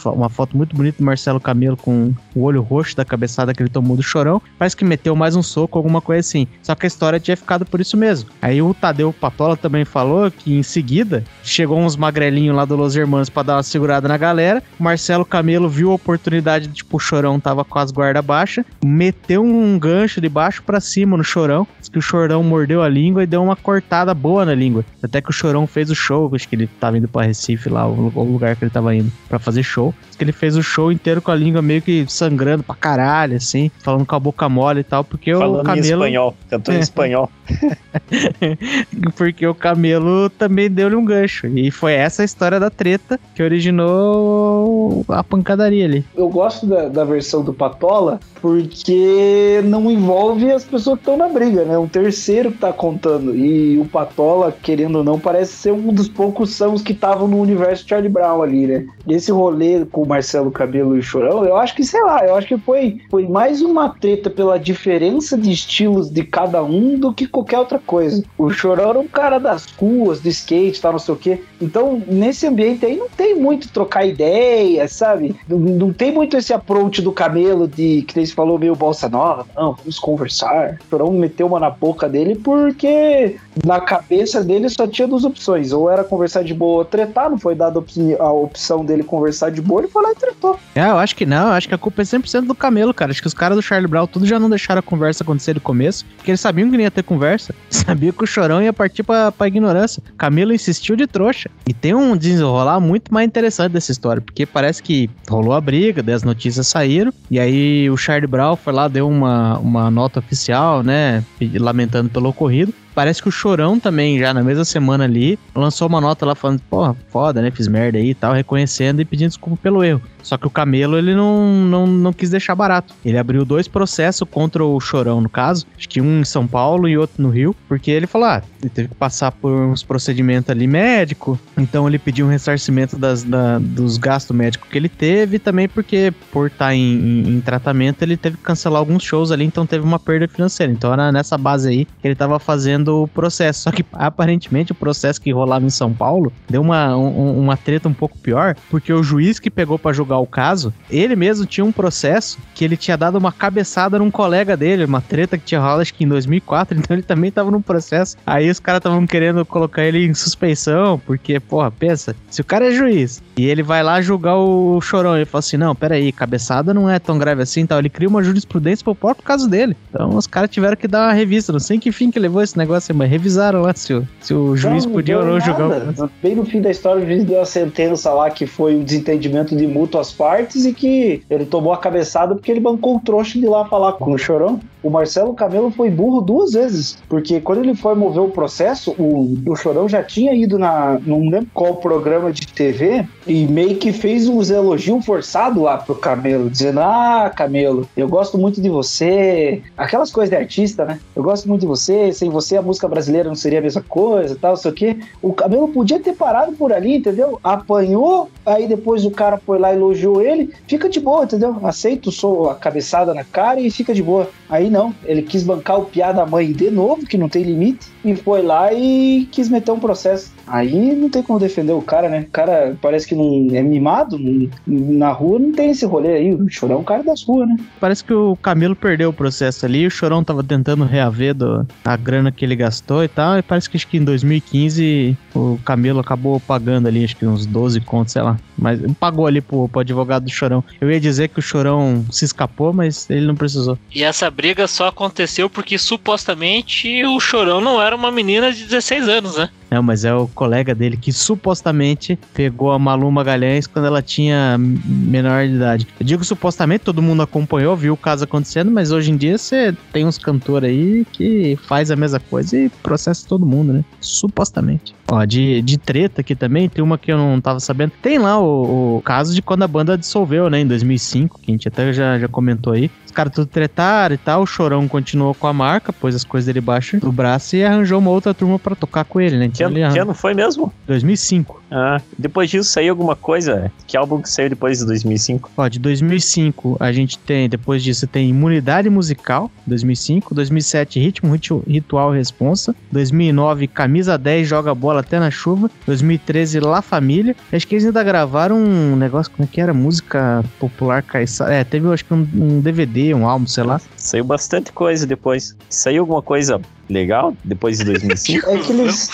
uma foto muito bonita do Marcelo Camelo com o olho roxo da cabeçada que ele tomou do Chorão, parece que meteu mais um soco, alguma coisa assim. Só que a história tinha ficado por isso mesmo. Aí o Tadeu Patola também falou que em seguida chegou uns magrelinhos lá do Los Hermanos pra dar uma segurada na galera. O Marcelo Camelo viu a oportunidade de, tipo, o Chorão tava com as guardas baixas, meteu um gancho de baixo pra cima no Chorão. Diz que o Chorão mordeu a língua e deu uma cortada boa na língua. Até que o Chorão fez o show, acho que ele tava indo pra Recife lá, o, o lugar que ele tava indo pra fazer show. Diz que ele fez o show inteiro com a língua meio que sangrando pra caralho, assim, falando com a boca mole e tal, porque o Falando em Camelo... espanhol. Cantou em É. espanhol. Porque o Camelo também deu-lhe um gancho. E foi essa a história da treta que originou a pancadaria ali. Eu gosto da, da versão do Patola porque não envolve as pessoas que estão na briga, né? Um terceiro que tá contando. E o Patola, querendo ou não, parece ser um dos poucos sãos que estavam no universo Charlie Brown ali, né? Esse rolê com o Marcelo Cabelo e o Chorão, eu acho que, sei lá, eu acho que foi, foi mais uma treta pela diferença de estilos de cada um do que qualquer outra coisa. O Chorão era um cara das ruas, do skate, tal, não sei o quê. Então, nesse ambiente aí, não tem muito trocar ideia, sabe? Não, não tem muito esse approach do camelo de, que se falou, meio bolsa nova. Não, vamos conversar. Chorão meteu uma na boca dele porque na cabeça dele só tinha duas opções. Ou era conversar de boa ou tretar, não foi dada a opção dele conversar de boa, ele foi lá e tretou. É, eu acho que não, eu acho que a culpa é 100% do Camelo, cara. Acho que os caras do Charlie Brown tudo já não deixaram a conversa acontecer no começo, porque eles sabiam que não ia ter conversa, sabiam que o chorão ia partir pra, pra ignorância. Camelo insistiu de trouxa. E tem um desenrolar muito mais interessante dessa história, porque parece que rolou a briga, as notícias saíram, e aí o Charlie Brown foi lá, deu uma, uma nota oficial, né, lamentando pelo ocorrido. Parece que o Chorão também, já na mesma semana ali, lançou uma nota lá falando, porra, foda, né? Fiz merda aí e tal, reconhecendo e pedindo desculpa pelo erro. Só que o Camelo, ele não, não, não quis deixar barato. Ele abriu dois processos contra o Chorão, no caso. Acho que um em São Paulo e outro no Rio. Porque ele falou, ah, ele teve que passar por uns procedimentos ali médico. Então ele pediu um ressarcimento das, da- dos gastos médicos que ele teve. Também porque, por estar em, em- em tratamento, ele teve que cancelar alguns shows ali. Então teve uma perda financeira. Então era nessa base aí que ele tava fazendo o processo. Só que aparentemente o processo que rolava em São Paulo deu uma, um- uma treta um pouco pior. Porque o juiz que pegou pra julgar o caso, ele mesmo tinha um processo que ele tinha dado uma cabeçada num colega dele, uma treta que tinha rolado acho que em 2004, então ele também tava num processo. Aí os caras estavam querendo colocar ele em suspeição, porque, porra, pensa, se o cara é juiz e ele vai lá julgar o chorão, ele fala assim: não, peraí, cabeçada não é tão grave assim, então ele cria uma jurisprudência pro próprio caso dele. Então os caras tiveram que dar uma revista, não sei que fim que levou esse negócio, mas revisaram lá se o, se o juiz Não, podia ou não o nada. Bem no fim da história, o juiz deu a sentença lá que foi um desentendimento de mútuas partes e que ele tomou a cabeçada porque ele bancou o trouxa de lá falar com o chorão. O Marcelo Camelo foi burro duas vezes, porque quando ele foi mover o processo, o, o Chorão já tinha ido na, não lembro qual programa de TV e meio que fez uns elogios forçados lá pro Camelo, dizendo: Ah, Camelo, eu gosto muito de você. Aquelas coisas de artista, né? Eu gosto muito de você, sem você a música brasileira não seria a mesma coisa, tal, sei o quê. O Camelo podia ter parado por ali, entendeu? Apanhou, aí depois o cara foi lá e elogiou ele, fica de boa, entendeu? Aceita a cabeçada na cara e fica de boa. Aí não, ele quis bancar o piá da mãe de novo, que não tem limite, e foi lá e quis meter um processo. Aí não tem como defender o cara, né? O cara parece que não é mimado, não- na rua não tem esse rolê aí. O chorão é um cara das ruas, né? Parece que o Camilo perdeu o processo ali, o Chorão tava tentando reaver do, a grana que ele gastou e tal, e parece que acho que em 2015 o Camilo acabou pagando ali, acho que uns 12 contos, sei lá. Mas pagou ali pro, pro advogado do Chorão. Eu ia dizer que o Chorão se escapou, mas ele não precisou. E essa briga só aconteceu porque supostamente o Chorão não era uma menina de 16 anos, né? Mas é o colega dele que supostamente pegou a Malu Magalhães quando ela tinha menor de idade. Eu digo supostamente, todo mundo acompanhou, viu o caso acontecendo, mas hoje em dia você tem uns cantores aí que faz a mesma coisa e processa todo mundo, né? Supostamente. Ó, de, de treta aqui também, tem uma que eu não tava sabendo. Tem lá o, o caso de quando a banda dissolveu, né, em 2005, que a gente até já, já comentou aí. Caras tudo tretaram e tal, o Chorão continuou com a marca, pôs as coisas dele embaixo do braço e arranjou uma outra turma pra tocar com ele, né? Que Então ano, ele que ano foi mesmo? 2005. Ah, depois disso saiu alguma coisa? Que álbum que saiu depois de 2005? Ó, de 2005 a gente tem, depois disso tem Imunidade Musical, 2005, 2007 Ritmo Ritu- Ritual e Responsa, 2009 Camisa 10 Joga Bola Até na Chuva, 2013 La Família, acho que eles ainda gravaram um negócio, como é que era? Música popular caiçara, é, teve acho que um, um DVD, um álbum, sei lá. Saiu bastante coisa depois. Saiu alguma coisa legal depois de 2005? É que eles.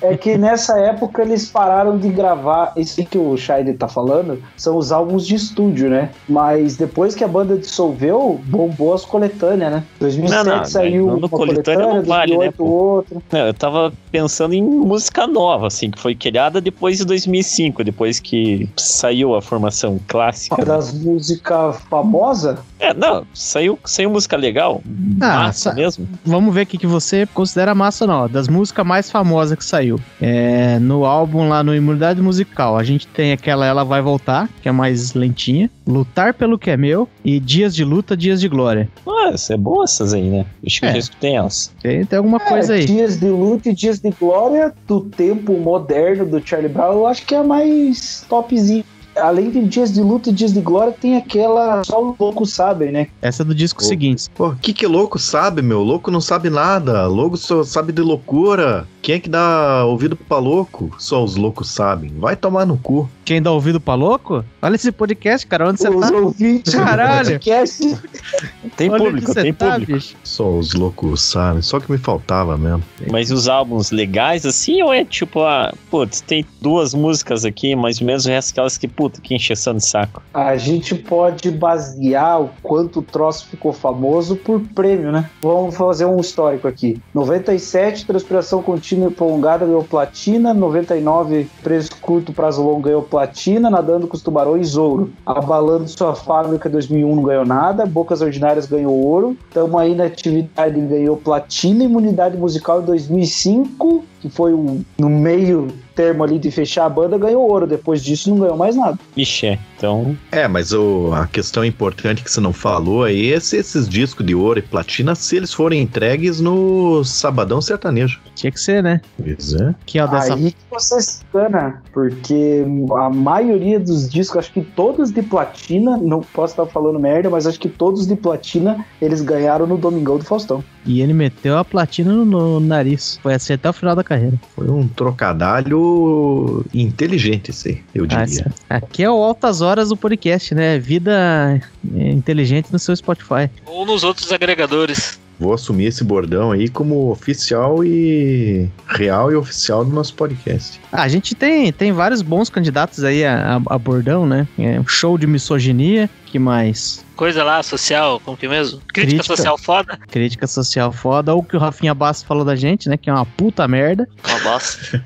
É que nessa época eles pararam de gravar. Isso que o Shine tá falando são os álbuns de estúdio, né? Mas depois que a banda dissolveu, bombou as coletâneas, né? 2007 Não, não, saiu não, no uma coletânea não vale, né, 2008 pô? outra. Não, eu tava pensando em música nova, assim, que foi criada depois de 2005, depois que saiu a formação clássica. né? Das músicas famosas, É, não, saiu, saiu música legal, Ah, massa sa- mesmo. Vamos ver o que, que você considera massa não. ó. Das músicas mais famosas que saiu. É, no álbum lá no Imunidade Musical, a gente tem aquela Ela Vai Voltar, que é mais lentinha. Lutar pelo que é meu. E Dias de Luta, Dias de Glória. Nossa, é boa essas aí, né? Acho que É. eu escutei elas. Tem, tem alguma coisa é, aí. Dias de Luta e Dias de Glória do tempo moderno do Charlie Brown, eu acho que é a mais topzinho. Além de Dias de Luta e Dias de Glória, tem aquela Só os Loucos Sabem, né? Essa é do disco Pô. seguinte. Pô, que que louco sabe, meu? Louco não sabe nada. Louco só sabe de loucura. quem é que dá ouvido pra louco? Só os loucos sabem. Vai tomar no cu. Quem dá ouvido pra louco? Olha esse podcast, cara. Onde você Os tá? ouvintes Caralho. podcast. Tem Olha público, tem tá, público. bicho. Só os loucos sabem. Só que me faltava mesmo. Mas os álbuns legais, assim, ou é tipo, ah, putz, tem duas músicas aqui, mais ou menos o resto aquelas que, que encheção de saco. A gente pode basear o quanto o troço ficou famoso por prêmio, né? Vamos fazer um histórico aqui. 97, transpiração contínua e prolongada ganhou platina. 99, preço curto, prazo longo ganhou platina. Nadando com os tubarões, ouro. Abalando sua fábrica 2001 não ganhou nada. Bocas Ordinárias ganhou ouro. Tamo aí na atividade ganhou platina. Imunidade musical em 2005, que foi um, no meio termo ali de fechar a banda, ganhou ouro. Depois disso não ganhou mais nada. Ixi, então, É, mas o- a questão importante que você não falou aí é se esses discos de ouro e platina, se eles forem entregues no Sabadão Sertanejo. Tinha que ser, né? Pois é. Que é o dessa. Aí que você se engana, porque a maioria dos discos, acho que todos de platina, não posso estar falando merda, mas acho que todos de platina eles ganharam no Domingão do Faustão. E ele meteu a platina no, no nariz. Foi assim até o final da carreira. Foi um trocadalho inteligente, esse aí, eu Ah, diria. Aqui é o Altas Horas do podcast, né? Vida é, inteligente no seu Spotify. Ou nos outros agregadores. Vou assumir esse bordão aí como oficial e real e oficial do nosso podcast. Ah, a gente tem, tem vários bons candidatos aí a, a- a bordão, né? É, um show de misoginia, que mais? Coisa lá, social, como que é mesmo? Crítica, Crítica. social foda? Crítica social foda, ou o que o Rafinha Bastos falou da gente, né? Que é uma puta merda. Uma bosta.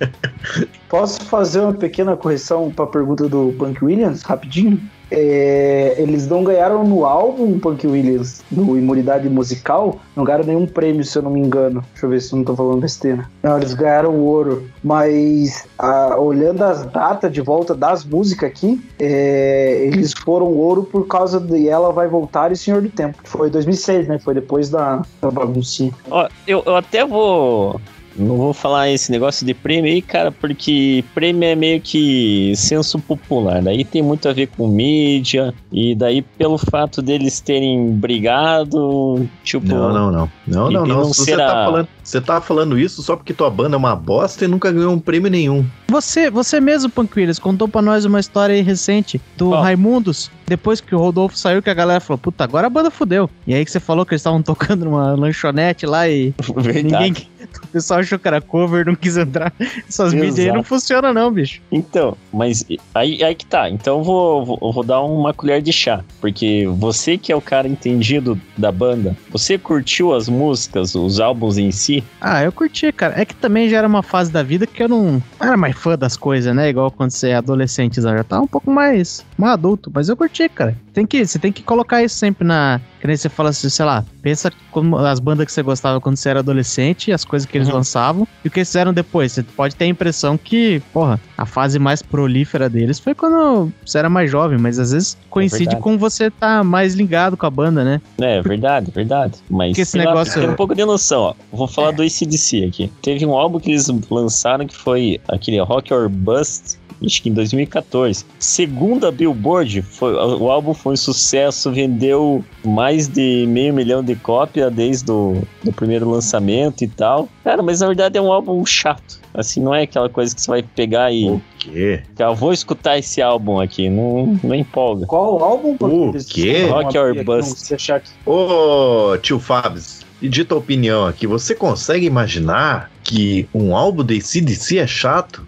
Posso fazer uma pequena correção para a pergunta do Punk Williams, rapidinho? É, eles não ganharam no álbum Punk Williams, no Imunidade Musical, não ganharam nenhum prêmio, se eu não me engano. Deixa eu ver se eu não tô falando besteira. Não, eles ganharam ouro. Mas ah, olhando as datas de volta das músicas aqui, é, eles foram ouro por causa de Ela Vai Voltar e Senhor do Tempo. Foi 2006, né? Foi depois da, da baguncinha. ó, eu, eu até vou. Não vou falar esse negócio de prêmio aí, cara, porque prêmio é meio que senso popular. Daí tem muito a ver com mídia, e daí pelo fato deles terem brigado, tipo. Não, não, não. Não, não, não. não Você ser tá, a- falando, você tá falando isso só porque tua banda é uma bosta e nunca ganhou um prêmio nenhum. Você, você mesmo, Punk Williams, contou pra nós uma história aí recente do? Raimundos. Depois que o Rodolfo saiu, que a galera falou, puta, agora a banda fudeu. E aí que você falou que eles estavam tocando numa lanchonete lá e Verdade. ninguém. O pessoal achou que era cover, não quis entrar. Essas mídias aí não funcionam, não, bicho. Então, mas aí, aí que tá. Então eu vou, vou, eu vou dar uma colher de chá. Porque você que é o cara entendido da banda, você curtiu as músicas, os álbuns em si? Ah, eu curti, cara. É que também já era uma fase da vida que eu não era mais fã das coisas, né? Igual quando você é adolescente, já tá um pouco mais, mais adulto. Mas eu curti, cara. Tem que, você tem que colocar isso sempre na. Que nem você fala assim, sei lá, pensa como as bandas que você gostava quando você era adolescente, as coisas que eles Uhum. lançavam e o que eles fizeram depois. Você pode ter a impressão que, porra, a fase mais prolífera deles foi quando você era mais jovem, mas às vezes coincide verdade. com você tá mais ligado com a banda, né? É, verdade, verdade. Mas Porque esse negócio- tem um pouco de noção, ó. Vou falar do ACDC aqui. Teve um álbum que eles lançaram que foi aquele Rock or Bust. Acho que em 2014. Segundo a Billboard, foi, o álbum foi um sucesso, vendeu mais de meio milhão de cópias desde o do primeiro lançamento e tal. Cara, mas na verdade é um álbum chato. Assim, não é aquela coisa que você vai pegar e. O quê? Ah, vou escutar esse álbum aqui. Não, não empolga. Qual álbum? O quê? Rock or Bust. Você achar que Ô, tio Fabs, e dita opinião aqui, você consegue imaginar que um álbum de CDC é chato?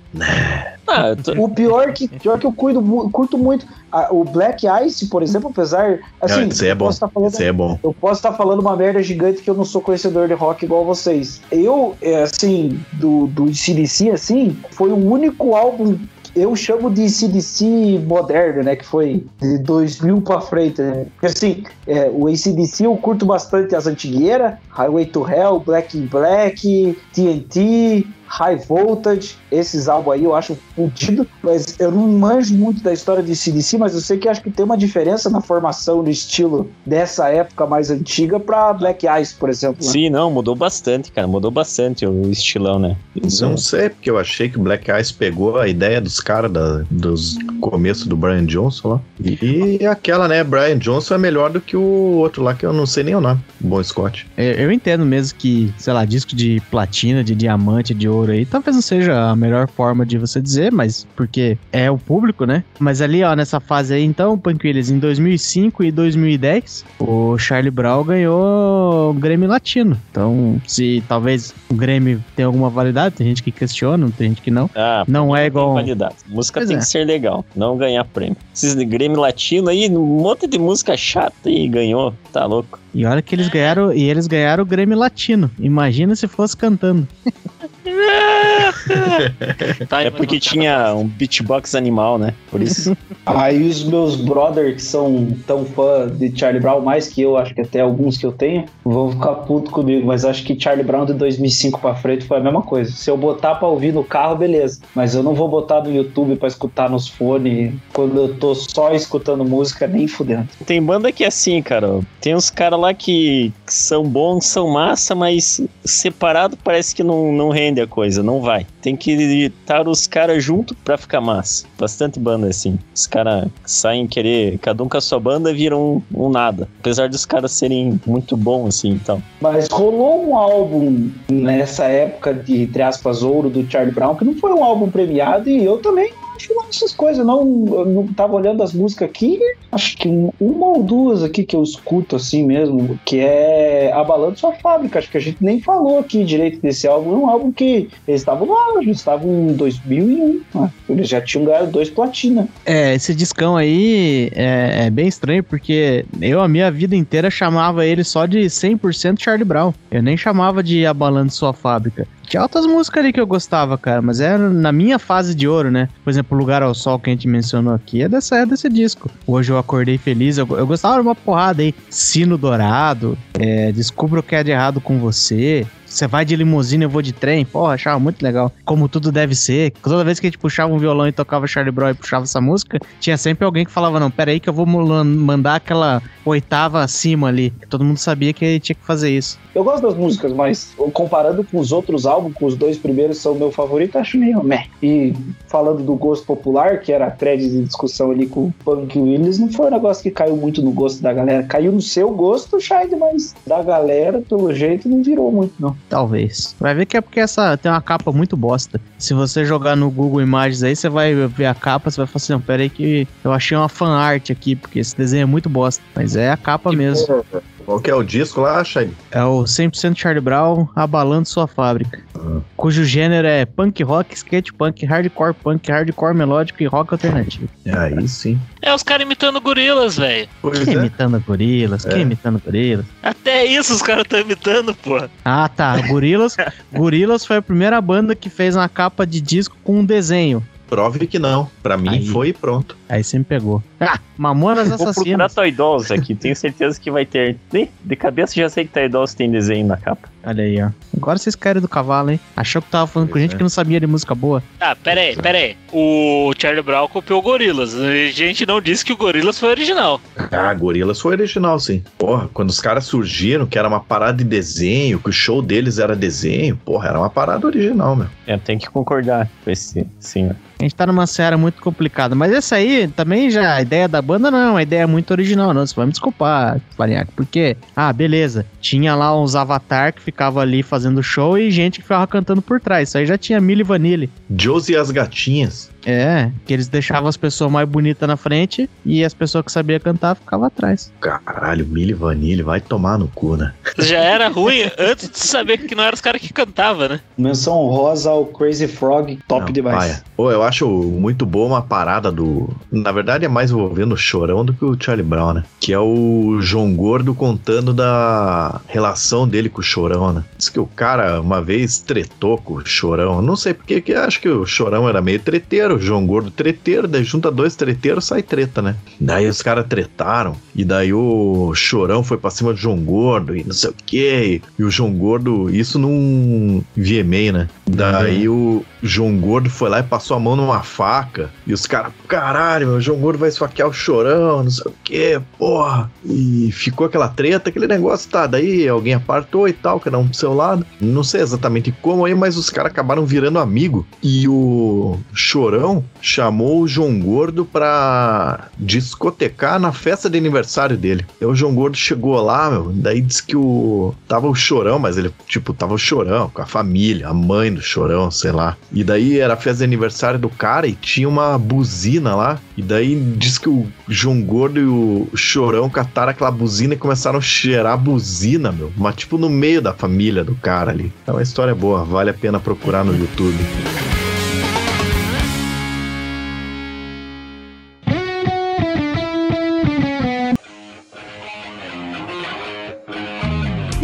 Ah, tô- O pior que, pior que eu cuido, curto muito. a- o Black Ice, por exemplo, apesar. Assim, Não, é eu bom. posso estar falando é bom. Eu posso estar falando uma merda gigante que eu não sou conhecedor de rock igual vocês. Eu, é, assim, do, do CDC, assim, foi o único álbum que eu chamo de CDC moderno, né? Que foi de 2000 pra frente, né? Porque, assim, é, o ACDC eu curto bastante as antigueiras, Highway to Hell, Black in Black, TNT, High Voltage, esses álbuns aí eu acho fudido, mas eu não manjo muito da história de CDC, mas eu sei que acho que tem uma diferença na formação do estilo dessa época mais antiga pra Black Eyes, por exemplo. né? Sim, não, mudou bastante, cara. Mudou bastante o estilão, né? Isso Não sei, porque eu achei que o Black Eyes pegou a ideia dos caras da- dos começos do Brian Johnson lá. E aquela, né, Brian Johnson é melhor do que o outro lá, que eu não sei nem o nome. Bom Scott. Eu, eu entendo mesmo que, sei lá, disco de platina, de diamante, de ouro ouro aí. Talvez não seja a melhor forma de você dizer, mas porque é o público, né? Mas ali, ó, nessa fase aí, então, Punk Williams, em 2005 e 2010, o Charlie Brown ganhou o Grêmio Latino. Então, se talvez o Grêmio tenha alguma validade, tem gente que questiona, tem gente que não. Ah, Não é tem igual. validade. Música Pois tem é. que ser legal, não ganhar prêmio. Esses Grêmio Latino aí, um monte de música chata aí ganhou, tá louco. E olha que eles ganharam, e eles ganharam o Grêmio Latino. Imagina se fosse cantando. Yeah. É porque tinha um beatbox animal, né? Por isso. Aí os meus brothers que são tão fã de Charlie Brown, mais que eu, acho que até alguns que eu tenho, vão ficar puto comigo, mas acho que Charlie Brown de 2005 pra frente foi a mesma coisa. Se eu botar pra ouvir no carro, beleza, mas eu não vou botar no YouTube pra escutar nos fones quando eu tô só escutando música, nem fudendo. Tem banda que é assim, cara. Tem uns caras lá que, que são bons, são massa, mas separado parece que não, não rende a coisa, não vai. Tem que estar os caras junto pra ficar massa. Bastante banda assim. Os caras saem querer, cada um com a sua banda viram um, um nada. Apesar dos caras serem muito bons assim, então. Mas rolou um álbum nessa época de, entre aspas, ouro do Charlie Brown, que não foi um álbum premiado, e eu também acho essas coisas. Não, não tava olhando as músicas aqui, acho que um- uma ou duas aqui que eu escuto assim mesmo, que é Abalando Sua Fábrica. Acho que a gente nem falou aqui direito desse álbum. É um álbum que eles estavam lá, eles estavam em 2001. né? Eles já tinham ganhado dois platina. É, esse discão aí é, é bem estranho, porque eu a minha vida inteira chamava ele só de 100% Charlie Brown. Eu nem chamava de Abalando Sua Fábrica. Tinha outras músicas ali que eu gostava, cara, mas era na minha fase de ouro, né? Por exemplo, Lugar ao Sol que a gente mencionou aqui é dessa é desse disco. Hoje eu acordei feliz, eu, eu gostava de uma porrada aí. Sino Dourado, é, Descubra o que é de errado com você. Você vai de limusine, eu vou de trem. Porra, achava muito legal. Como tudo deve ser. Toda vez que a gente puxava um violão e tocava Charlie Brown e puxava essa música, tinha sempre alguém que falava: Não, pera aí que eu vou mandar aquela oitava acima ali. Todo mundo sabia que tinha que fazer isso. Eu gosto das músicas, mas comparando com os outros álbuns, com os dois primeiros são meu favorito, acho meio meh. E falando do gosto popular, que era a thread de discussão ali com o Punk Willis, não foi um negócio que caiu muito no gosto da galera. Caiu no seu gosto, Shine, mas da galera, pelo jeito, não virou muito, não. Talvez. Vai ver que é porque essa tem uma capa muito bosta. Se você jogar no Google Imagens aí, você vai ver a capa, você vai falar assim: Não, pera aí que eu achei uma fan art aqui, porque esse desenho é muito bosta. Mas é a capa mesmo. Qual que é o disco lá, Shine? É o 100% Charlie Brown abalando sua fábrica. Ah. Cujo gênero é punk rock, skate punk, hardcore punk, hardcore melódico e rock alternativo. Aí sim. É os caras imitando gorilas, velho. Quem é. imitando gorilas? Quem É. imitando gorilas? Até isso os caras estão imitando, pô. Ah, tá. Gorilas. Gorilas foi a primeira banda que fez uma capa de disco com um desenho. Prove que não. Pra mim Aí. foi e pronto. Aí você me pegou. Ah, Mamonas Vou procurar Assassinas. Toy Dolls aqui, tenho certeza que vai ter. Ih, De cabeça já sei que Toy Dolls tem desenho na capa. Olha aí, ó. Agora vocês caíram do cavalo, hein? Achou que tava falando com Pois gente é. que não sabia de música boa. Ah, pera aí, pera aí. O Charlie Brown copiou o Gorilas. A gente não disse que o Gorilas foi original. Ah, Gorilas foi original, sim. Porra, quando os caras surgiram, que era uma parada de desenho, que o show deles era desenho, porra, era uma parada original, meu. É, tem que concordar com esse senhor. Gente tá numa seara muito complicada. Mas essa aí também já, a ideia da banda não é uma ideia muito original, não. Você vai me desculpar, Farinhaque. Porque, ah, beleza. Tinha lá uns avatar que ficavam ali fazendo show e gente que ficava cantando por trás. Isso aí já tinha Milli Vanilli. Josie e as Gatinhas. É, que eles deixavam as pessoas mais bonitas na frente e as pessoas que sabiam cantar ficavam atrás. Caralho, Milli Vanilli, vai tomar no cu, né? Já era ruim antes de saber que não eram os caras que cantavam, né? Menção rosa ao Crazy Frog, top Não, demais. paia. Pô, eu acho muito boa uma parada do. Na verdade, é mais envolvendo o Chorão do que o Charlie Brown, né? Que é o João Gordo contando da relação dele com o Chorão, né? Diz que o cara uma vez tretou com o Chorão. Não sei porque, que acho que o Chorão era meio treteiro, o João Gordo treteiro, daí junta dois treteiros, sai treta, né? Daí os caras tretaram, e daí o Chorão foi pra cima do João Gordo, e não sei o quê. E o João Gordo, isso num VMA, né? Daí o João Gordo foi lá e passou a mão numa faca. E os caras, caralho, meu, o João Gordo vai esfaquear o chorão, não sei o que, porra. E ficou aquela treta, aquele negócio, tá? Daí alguém apartou e tal, cada um pro seu lado. Não sei exatamente como aí, mas os caras acabaram virando amigo. E o Chorão chamou o João Gordo pra discotecar na festa de aniversário dele. Aí o João Gordo chegou lá, meu, daí disse que o o. Tava o chorão, mas ele, tipo, tava o chorão com a família, a mãe do chorão, sei lá. E daí era a festa de aniversário do cara e tinha uma buzina lá. E daí diz que o João Gordo e o chorão cataram aquela buzina e começaram a cheirar a buzina, meu. Mas tipo no meio da família do cara ali. É uma história boa, vale a pena procurar no YouTube.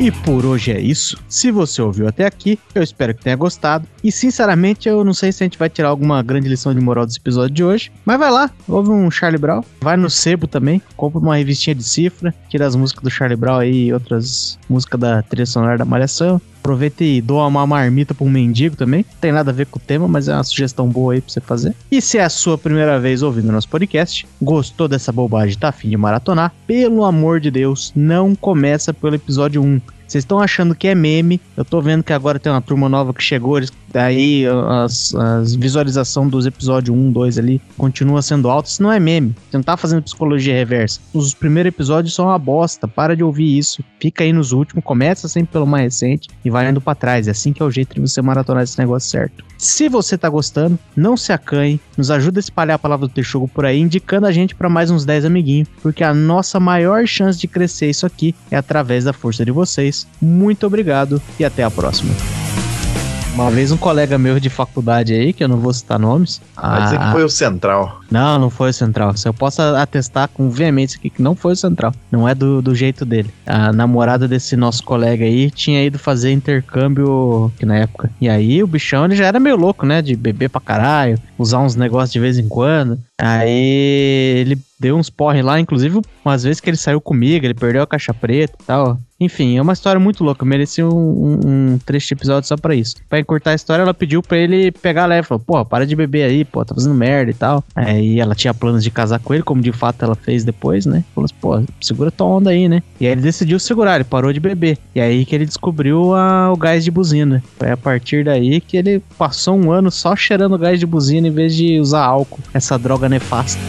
E por hoje é isso. Se você ouviu até aqui, eu espero que tenha gostado. E sinceramente, eu não sei se a gente vai tirar alguma grande lição de moral desse episódio de hoje. Mas vai lá, ouve um Charlie Brown. Vai no sebo também, compra uma revistinha de cifra, tira as músicas do Charlie Brown aí e outras músicas da trilha sonora da Malhação. Aproveita e doa uma marmita pra um mendigo também. Não tem nada a ver com o tema, mas é uma sugestão boa aí pra você fazer. E se é a sua primeira vez ouvindo nosso podcast, gostou dessa bobagem, tá afim de maratonar? Pelo amor de Deus, não começa pelo episódio 1. Vocês estão achando que é meme. Eu tô vendo que agora tem uma turma nova que chegou. Eles, daí as, as visualização dos episódios 1, 2 ali continua sendo alta. Isso não é meme. Você não tá fazendo psicologia reversa. Os primeiros episódios são uma bosta. Para de ouvir isso. Fica aí nos últimos. Começa sempre pelo mais recente e vai indo pra trás. É assim que é o jeito de você maratonar esse negócio certo. Se você tá gostando, não se acanhe. Nos ajuda a espalhar a palavra do Texugo por aí, indicando a gente para mais uns 10 amiguinhos. Porque a nossa maior chance de crescer isso aqui é através da força de vocês. Muito obrigado e até a próxima. Uma vez um colega meu de faculdade aí, que eu não vou citar nomes. Vai dizer que foi o Central. Não, não foi o Central. Se eu posso atestar com veemência aqui que não foi o Central. Não é do, do jeito dele. A namorada desse nosso colega aí tinha ido fazer intercâmbio que na época. E aí o bichão ele já era meio louco, né? De beber pra caralho, usar uns negócios de vez em quando. Aí ele deu uns porre lá, inclusive umas vezes que ele saiu comigo, ele perdeu a caixa preta e tal. Enfim, é uma história muito louca. Merecia um, um, um trecho de episódio só pra isso. Pra encurtar a história, ela pediu pra ele pegar leve. Falou, pô, para de beber aí, pô, tá fazendo merda e tal. Aí ela tinha planos de casar com ele, como de fato ela fez depois, né? Falou assim, pô, segura tua onda aí, né? E aí ele decidiu segurar, ele parou de beber. E aí que ele descobriu a, o gás de buzina. Foi a partir daí que ele passou um ano só cheirando gás de buzina em vez de usar álcool, essa droga nefasta.